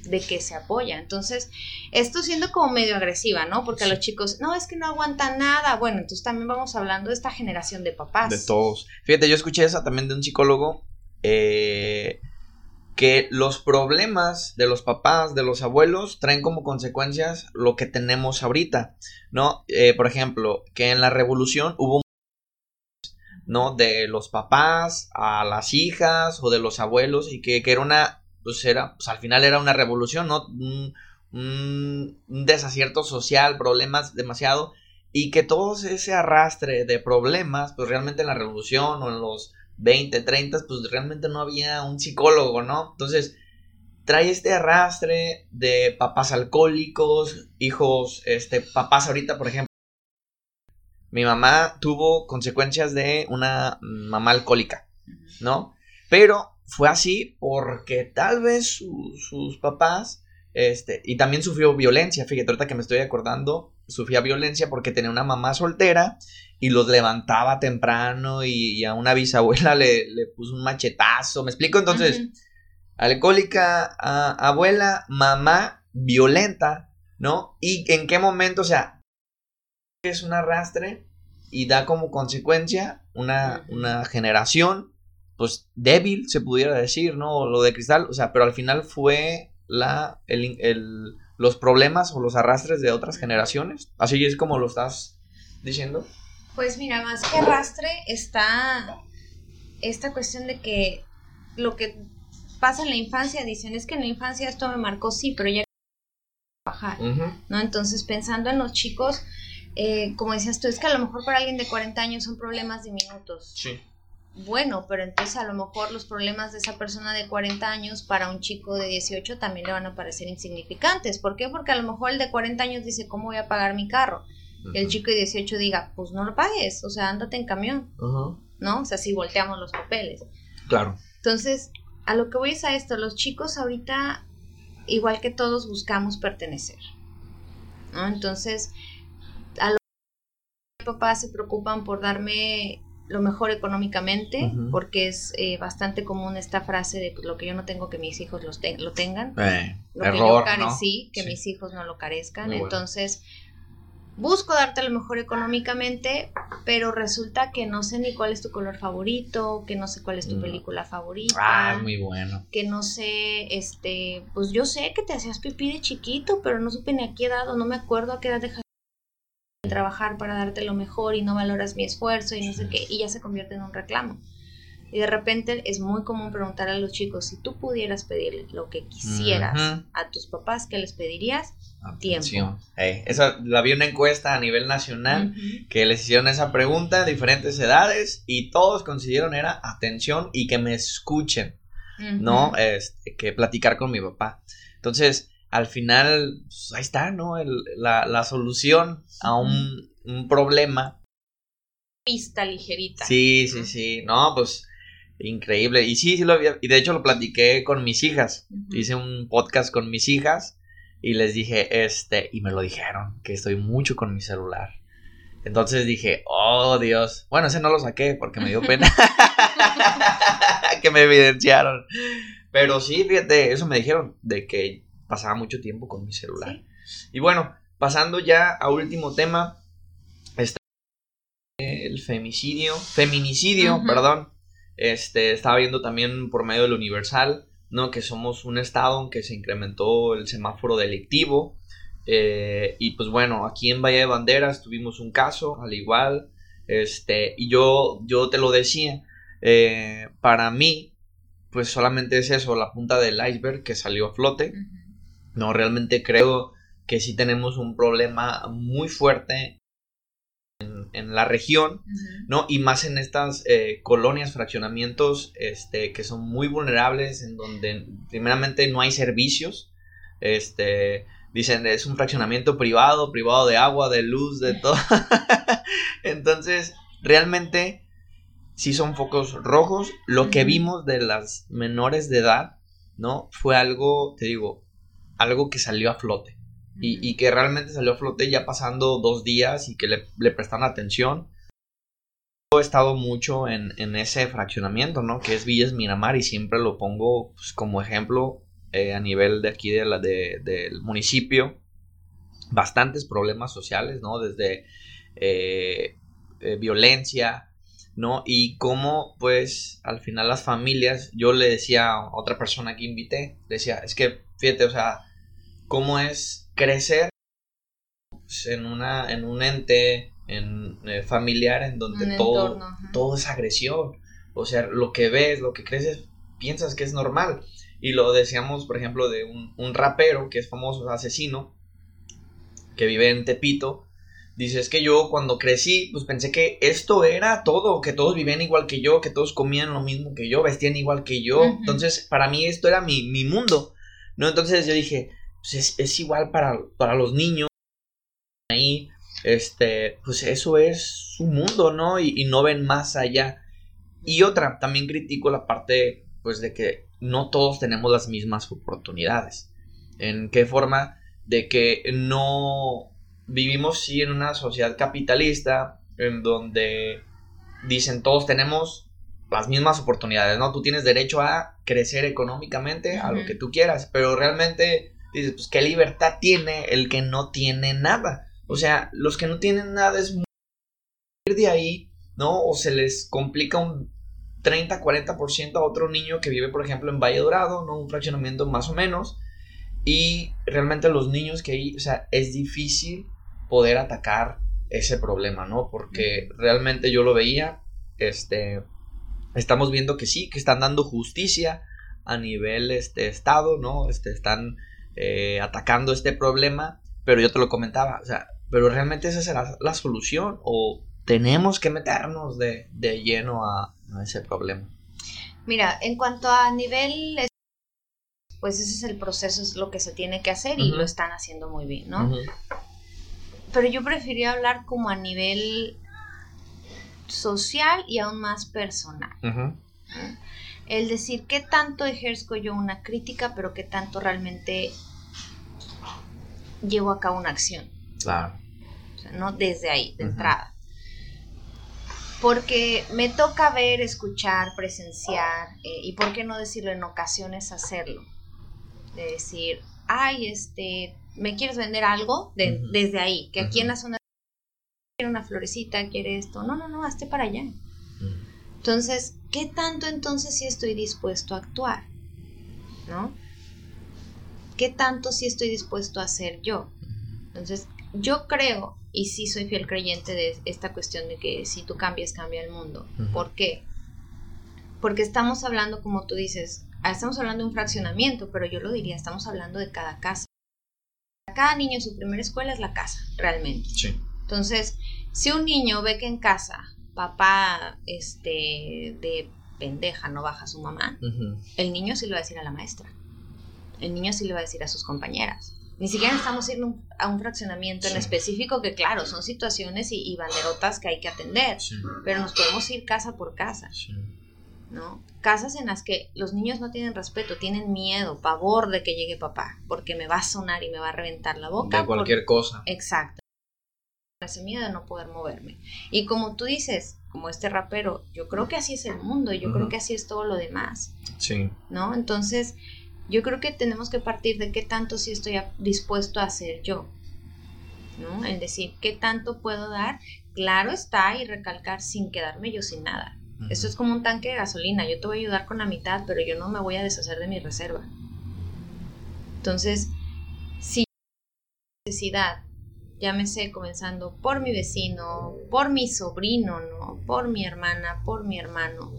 De que se apoya. Entonces, esto siendo como medio agresiva, ¿no? Porque a los chicos, no, es que no aguantan nada. Bueno, entonces también vamos hablando de esta generación de papás.
De todos. Fíjate, yo escuché esa también de un psicólogo. Eh, que los problemas de los papás, de los abuelos, traen como consecuencias lo que tenemos ahorita, ¿no? Eh, por ejemplo, que en la revolución hubo, ¿no? De los papás a las hijas o de los abuelos y que, era una, pues era, pues al final era una revolución, ¿no? Un, un, un desacierto social, problemas demasiado, y que todo ese arrastre de problemas, pues realmente en la revolución o en los 20, 30, pues realmente no había un psicólogo, ¿no? Entonces, trae este arrastre de papás alcohólicos, hijos, este, papás ahorita, por ejemplo. Mi mamá tuvo consecuencias de una mamá alcohólica, ¿no? Pero fue así porque tal vez sus papás, este, y también sufrió violencia, fíjate, ahorita que me estoy acordando, sufría violencia porque tenía una mamá soltera y los levantaba temprano y, a una bisabuela <laughs> le, puso un machetazo. ¿Me explico? Entonces, alcohólica, abuela, mamá, violenta, ¿no? ¿Y en qué momento? O sea, es un arrastre y da como consecuencia una, una generación, pues débil, se pudiera decir, ¿no? Lo de cristal, o sea, pero al final fue la, el, los problemas o los arrastres de otras generaciones. Así es como lo estás diciendo.
Pues mira, más que arrastre está esta cuestión de que lo que pasa en la infancia, dicen, es que en la infancia esto me marcó, sí, pero ya bajar, ¿no? Entonces, pensando en los chicos, eh, como decías tú, es que a lo mejor para alguien de 40 años son problemas diminutos.
Sí.
bueno, pero entonces a lo mejor los problemas de esa persona de 40 años para un chico de 18 también le van a parecer insignificantes. ¿Por qué? Porque a lo mejor el de 40 años dice, ¿cómo voy a pagar mi carro? El chico de 18 diga, pues no lo pagues, o sea, ándate en camión, ¿no? O sea, si volteamos los papeles.
Claro.
Entonces, a lo que voy es a esto, los chicos ahorita, igual que todos, buscamos pertenecer, ¿no? Entonces, a lo que papás se preocupan por darme lo mejor económicamente, porque es eh, bastante común esta frase de pues, lo que yo no tengo que mis hijos los lo tengan.
Eh,
lo que yo carecí, que mis hijos no lo carezcan. Entonces, busco darte lo mejor económicamente, pero resulta que no sé ni cuál es tu color favorito, que no sé cuál es tu mm. película favorita.
Ah, muy bueno.
Que no sé, este, pues yo sé que te hacías pipí de chiquito, pero no supe ni a qué edad o no me acuerdo a qué edad dejaste de trabajar para darte lo mejor y no valoras mi esfuerzo y no sé qué, y ya se convierte en un reclamo. Y de repente es muy común preguntar a los chicos, si tú pudieras pedirle lo que quisieras a tus papás, ¿qué les pedirías? Tiempo.
esa, la vi una encuesta a nivel nacional que les hicieron esa pregunta a diferentes edades y todos consiguieron era atención y que me escuchen, ¿no? Este, que platicar con mi papá. Entonces, al final, pues, ahí está, ¿no? la, solución a un, un problema.
Pista ligerita.
Sí, sí, sí. No, pues increíble. Y sí, sí lo había. Y de hecho lo platiqué con mis hijas. Hice un podcast con mis hijas y les dije, este, y me lo dijeron, que estoy mucho con mi celular. Entonces dije, oh Dios. Bueno, ese no lo saqué porque me dio pena <laughs> <laughs> que me evidenciaron. Pero sí, fíjate, eso me dijeron, de que pasaba mucho tiempo con mi celular. Y bueno, pasando ya a último tema, está el femicidio, feminicidio, perdón. Este, estaba viendo también por medio del Universal ¿no? Que somos un estado en que se incrementó el semáforo delictivo. Eh, y pues bueno, aquí en Valle de Banderas tuvimos un caso, al igual. Este, y yo, yo te lo decía, eh, para mí, pues solamente es eso, la punta del iceberg que salió a flote. No, realmente creo que sí tenemos un problema muy fuerte en, la región, ¿no? Y más en estas eh, colonias, fraccionamientos, este, que son muy vulnerables, en donde primeramente no hay servicios, este, dicen, es un fraccionamiento privado, privado de agua, de luz, de <laughs> todo. <laughs> Entonces, realmente, sí son focos rojos. Lo que vimos de las menores de edad, ¿no? Fue algo, te digo, algo que salió a flote y, que realmente salió a flote ya pasando dos días y que le, le prestan atención. Yo he estado mucho en, ese fraccionamiento, ¿no? Que es Villas Miramar y siempre lo pongo pues, como ejemplo eh, a nivel de aquí de la, de, del municipio. Bastantes problemas sociales, ¿no? Desde eh, eh, violencia, ¿no? Y cómo, pues, al final las familias, yo le decía a otra persona que invité, decía, es que, fíjate, o sea, cómo es crecer en, una, en un ente en, eh, familiar en donde todo, todo es agresión. O sea, lo que ves, lo que creces, piensas que es normal. Y lo decíamos, por ejemplo, de un, un rapero que es famoso, asesino, que vive en Tepito. Dice, es que yo cuando crecí, pues pensé que esto era todo, que todos vivían igual que yo, que todos comían lo mismo que yo, vestían igual que yo. Entonces, para mí esto era mi, mi mundo. ¿No? Entonces yo dije, pues, es, igual para, para los niños. Ahí, este, pues eso es su mundo, ¿no? Y, no ven más allá. Y otra, también critico la parte, pues, de que no todos tenemos las mismas oportunidades. ¿En qué forma? De que no vivimos, sí, en una sociedad capitalista, en donde dicen todos tenemos las mismas oportunidades, ¿no? Tú tienes derecho a crecer económicamente, a lo que tú quieras, pero realmente dices, pues qué libertad tiene el que no tiene nada. O sea, los que no tienen nada es muy de ahí, ¿no? O se les complica un 30, 40% a otro niño que vive, por ejemplo, en Valle Dorado, ¿no? Un fraccionamiento más o menos. Y realmente los niños que hay, o sea, es difícil poder atacar ese problema, ¿no? Porque realmente yo lo veía, este, estamos viendo que sí, que están dando justicia a nivel, este, estado, ¿no? Este, están eh, atacando este problema, pero yo te lo comentaba, o sea, pero realmente esa será la solución o tenemos que meternos de, lleno a, a ese problema.
Mira, en cuanto a nivel, pues ese es el proceso, es lo que se tiene que hacer y lo están haciendo muy bien, ¿no? Pero yo prefería hablar como a nivel social y aún más personal. El decir qué tanto ejerzo yo una crítica, pero qué tanto realmente llevo a cabo una acción.
Claro.
O sea, no desde ahí, de entrada. Porque me toca ver, escuchar, presenciar, eh, y por qué no decirlo en ocasiones hacerlo. De decir, ay, este, ¿me quieres vender algo? Desde ahí, que aquí en la zona quiere una florecita, quiere esto. No, no, no, hazte para allá. Entonces, ¿qué tanto entonces sí estoy dispuesto a actuar? ¿No? ¿Qué tanto sí estoy dispuesto a hacer yo? Entonces, yo creo, y sí soy fiel creyente de esta cuestión de que si tú cambias, cambia el mundo. ¿Por qué? Porque estamos hablando, como tú dices, estamos hablando de un fraccionamiento, pero yo lo diría, estamos hablando de cada casa. Cada niño, su primera escuela es la casa, realmente.
Sí.
Entonces, si un niño ve que en casa papá este, de pendeja no baja a su mamá, el niño sí lo va a decir a la maestra. El niño sí le va a decir a sus compañeras. Ni siquiera estamos yendo a un fraccionamiento en específico que, claro, son situaciones y, banderotas que hay que atender, pero nos podemos ir casa por casa. ¿no? Casas en las que los niños no tienen respeto, tienen miedo, pavor de que llegue papá, porque me va a sonar y me va a reventar la boca.
De cualquier cosa.
Exacto ese miedo de no poder moverme. Y como tú dices, como este rapero, yo creo que así es el mundo y yo creo que así es todo lo demás.
Sí.
¿No? Entonces, yo creo que tenemos que partir de qué tanto sí estoy dispuesto a hacer yo. ¿No? En decir, qué tanto puedo dar, claro está, y recalcar sin quedarme yo sin nada. Esto es como un tanque de gasolina, yo te voy a ayudar con la mitad, pero yo no me voy a deshacer de mi reserva. Entonces, si necesidad llámese comenzando por mi vecino, por mi sobrino, ¿no? Por mi hermana, por mi hermano.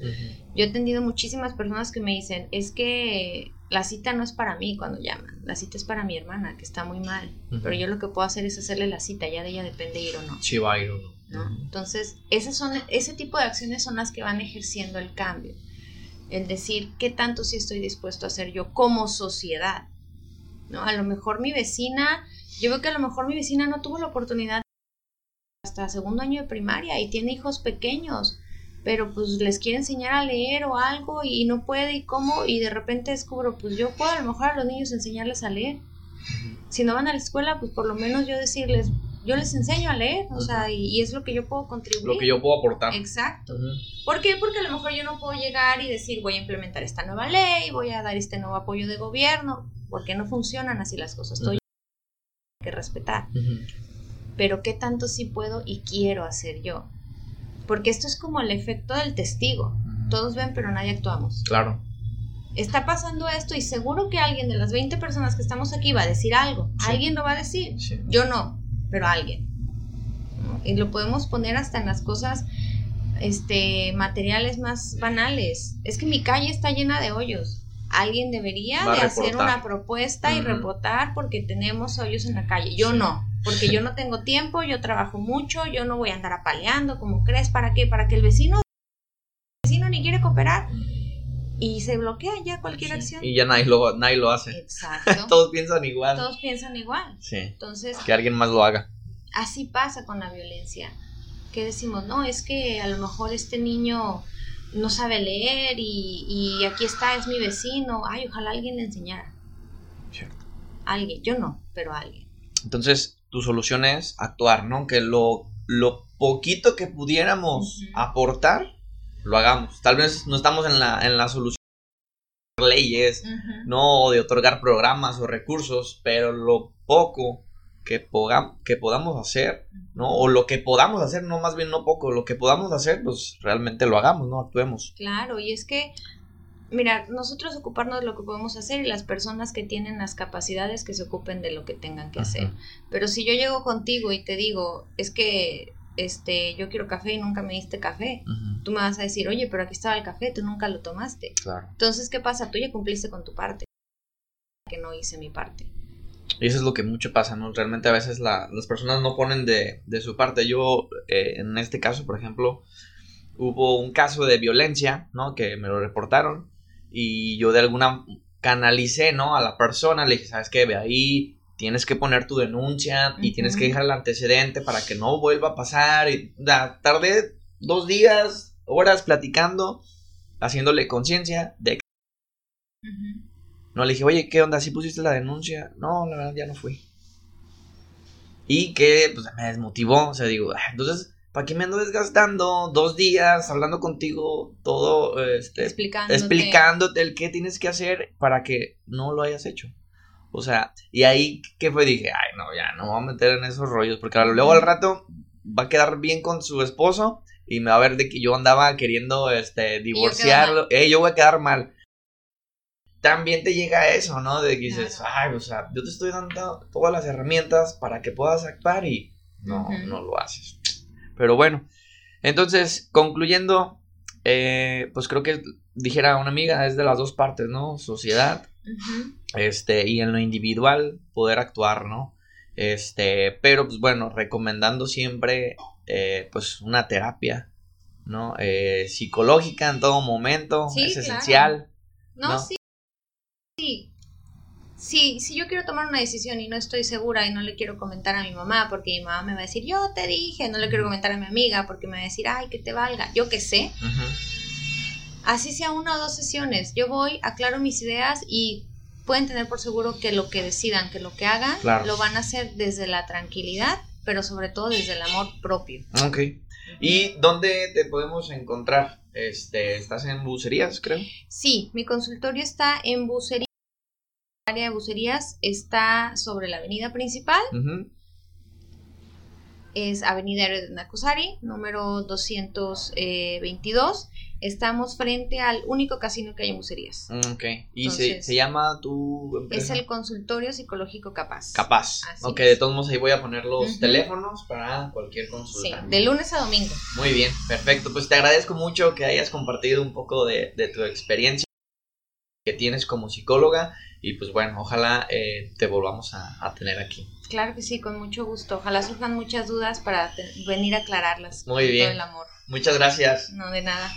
Yo he tenido muchísimas personas que me dicen, es que la cita no es para mí cuando llaman, la cita es para mi hermana, que está muy mal, pero yo lo que puedo hacer es hacerle la cita, ya de ella depende ir o no.
Si va a ir o
no. Entonces, esas son, ese tipo de acciones son las que van ejerciendo el cambio. El decir, ¿qué tanto sí estoy dispuesto a hacer yo como sociedad? ¿No? A lo mejor mi vecina yo veo que a lo mejor mi vecina no tuvo la oportunidad hasta segundo año de primaria y tiene hijos pequeños, pero pues les quiere enseñar a leer o algo y no puede y cómo y de repente descubro, pues yo puedo a lo mejor a los niños enseñarles a leer. Si no van a la escuela, pues por lo menos yo decirles, yo les enseño a leer, o sea, y, es lo que yo puedo contribuir.
Lo que yo puedo aportar.
Exacto. ¿Por qué? Porque a lo mejor yo no puedo llegar y decir, voy a implementar esta nueva ley, voy a dar este nuevo apoyo de gobierno, porque no funcionan así las cosas. Estoy que respetar. Pero qué tanto sí puedo y quiero hacer yo. Porque esto es como el efecto del testigo. Todos ven, pero nadie actuamos.
Claro.
Está pasando esto y seguro que alguien de las 20 personas que estamos aquí va a decir algo. Alguien lo va a decir. Yo no, pero alguien. Y lo podemos poner hasta en las cosas este, materiales más banales. Es que mi calle está llena de hoyos alguien debería de hacer una propuesta y reportar porque tenemos hoyos en la calle. Yo no, porque yo no tengo tiempo, yo trabajo mucho, yo no voy a andar apaleando, como crees? ¿Para qué? Para que el vecino, el vecino ni quiere cooperar y se bloquea ya cualquier acción.
Y ya nadie lo, nadie lo hace.
Exacto. <laughs>
Todos piensan igual.
Todos piensan igual.
Sí.
Entonces.
Que alguien más lo haga.
Así pasa con la violencia. Que decimos, no, es que a lo mejor este niño no sabe leer y, aquí está, es mi vecino. Ay, ojalá alguien le enseñara. Alguien, yo no, pero alguien.
Entonces, tu solución es actuar, ¿no? Que lo, lo poquito que pudiéramos aportar, lo hagamos. Tal vez no estamos en la, en la solución de leyes, no de otorgar programas o recursos, pero lo poco que, que podamos hacer, ¿no? O lo que podamos hacer, no más bien no poco, lo que podamos hacer, pues realmente lo hagamos, ¿no? Actuemos.
Claro, y es que, mira, nosotros ocuparnos de lo que podemos hacer y las personas que tienen las capacidades que se ocupen de lo que tengan que hacer. Pero si yo llego contigo y te digo, es que este, yo quiero café y nunca me diste café, tú me vas a decir, oye, pero aquí estaba el café, tú nunca lo tomaste.
Claro.
Entonces, ¿qué pasa? Tú ya cumpliste con tu parte, que no hice mi parte.
Y eso es lo que mucho pasa, ¿no? Realmente a veces las personas no ponen de, su parte. Yo, eh, en este caso, por ejemplo, hubo un caso de violencia, ¿no? Que me lo reportaron y yo de alguna canalicé, ¿no? A la persona, le dije, ¿sabes qué? Ve ahí, tienes que poner tu denuncia y tienes que dejar el antecedente para que no vuelva a pasar. Y tardé dos días, horas platicando, haciéndole conciencia de que... No le dije, oye, ¿qué onda? ¿Sí pusiste la denuncia? No, la verdad ya no fui. Y que pues me desmotivó, o sea, digo, ah, entonces ¿Para qué me ando desgastando dos días hablando contigo todo, este, explicándote. explicándote el qué tienes que hacer para que no lo hayas hecho? O sea, y ahí, ¿qué fue? Dije, ay, no, ya, no me voy a meter en esos rollos, porque luego al rato va a quedar bien con su esposo y me va a ver de que yo andaba queriendo, este, divorciarlo, yo, yo voy a quedar mal. También te llega eso, ¿no? De que dices, ay, o sea, yo te estoy dando todas las herramientas para que puedas actuar y no, no lo haces. Pero bueno, entonces, concluyendo, eh, pues creo que dijera una amiga, es de las dos partes, ¿no? Sociedad, este, y en lo individual poder actuar, ¿no? Este, pero pues bueno, recomendando siempre, eh, pues una terapia, ¿no? Eh, psicológica en todo momento, es esencial.
No, sí. Sí, si, si yo quiero tomar una decisión y no estoy segura y no le quiero comentar a mi mamá porque mi mamá me va a decir, yo te dije, no le quiero comentar a mi amiga porque me va a decir, ay, que te valga, yo qué sé. Así sea una o dos sesiones, yo voy, aclaro mis ideas y pueden tener por seguro que lo que decidan, que lo que hagan, lo van a hacer desde la tranquilidad, pero sobre todo desde el amor propio.
Ok. ¿Y dónde te podemos encontrar? Este, ¿Estás en bucerías, creo?
Sí, mi consultorio está en bucerías área de bucerías está sobre la avenida principal. Es Avenida de Nacosari, número 222. Estamos frente al único casino que hay en bucerías.
Mm, ok. ¿Y se, llama tu
Es el consultorio psicológico Capaz.
Capaz. ok, de todos modos ahí voy a poner los teléfonos para cualquier consulta.
Sí, de lunes a domingo.
Muy bien, perfecto. Pues te agradezco mucho que hayas compartido un poco de, de tu experiencia que tienes como psicóloga y pues bueno, ojalá eh, te volvamos a, tener aquí.
Claro que sí, con mucho gusto. Ojalá surjan muchas dudas para venir a aclararlas.
Muy bien. el amor. Muchas gracias.
No, de nada.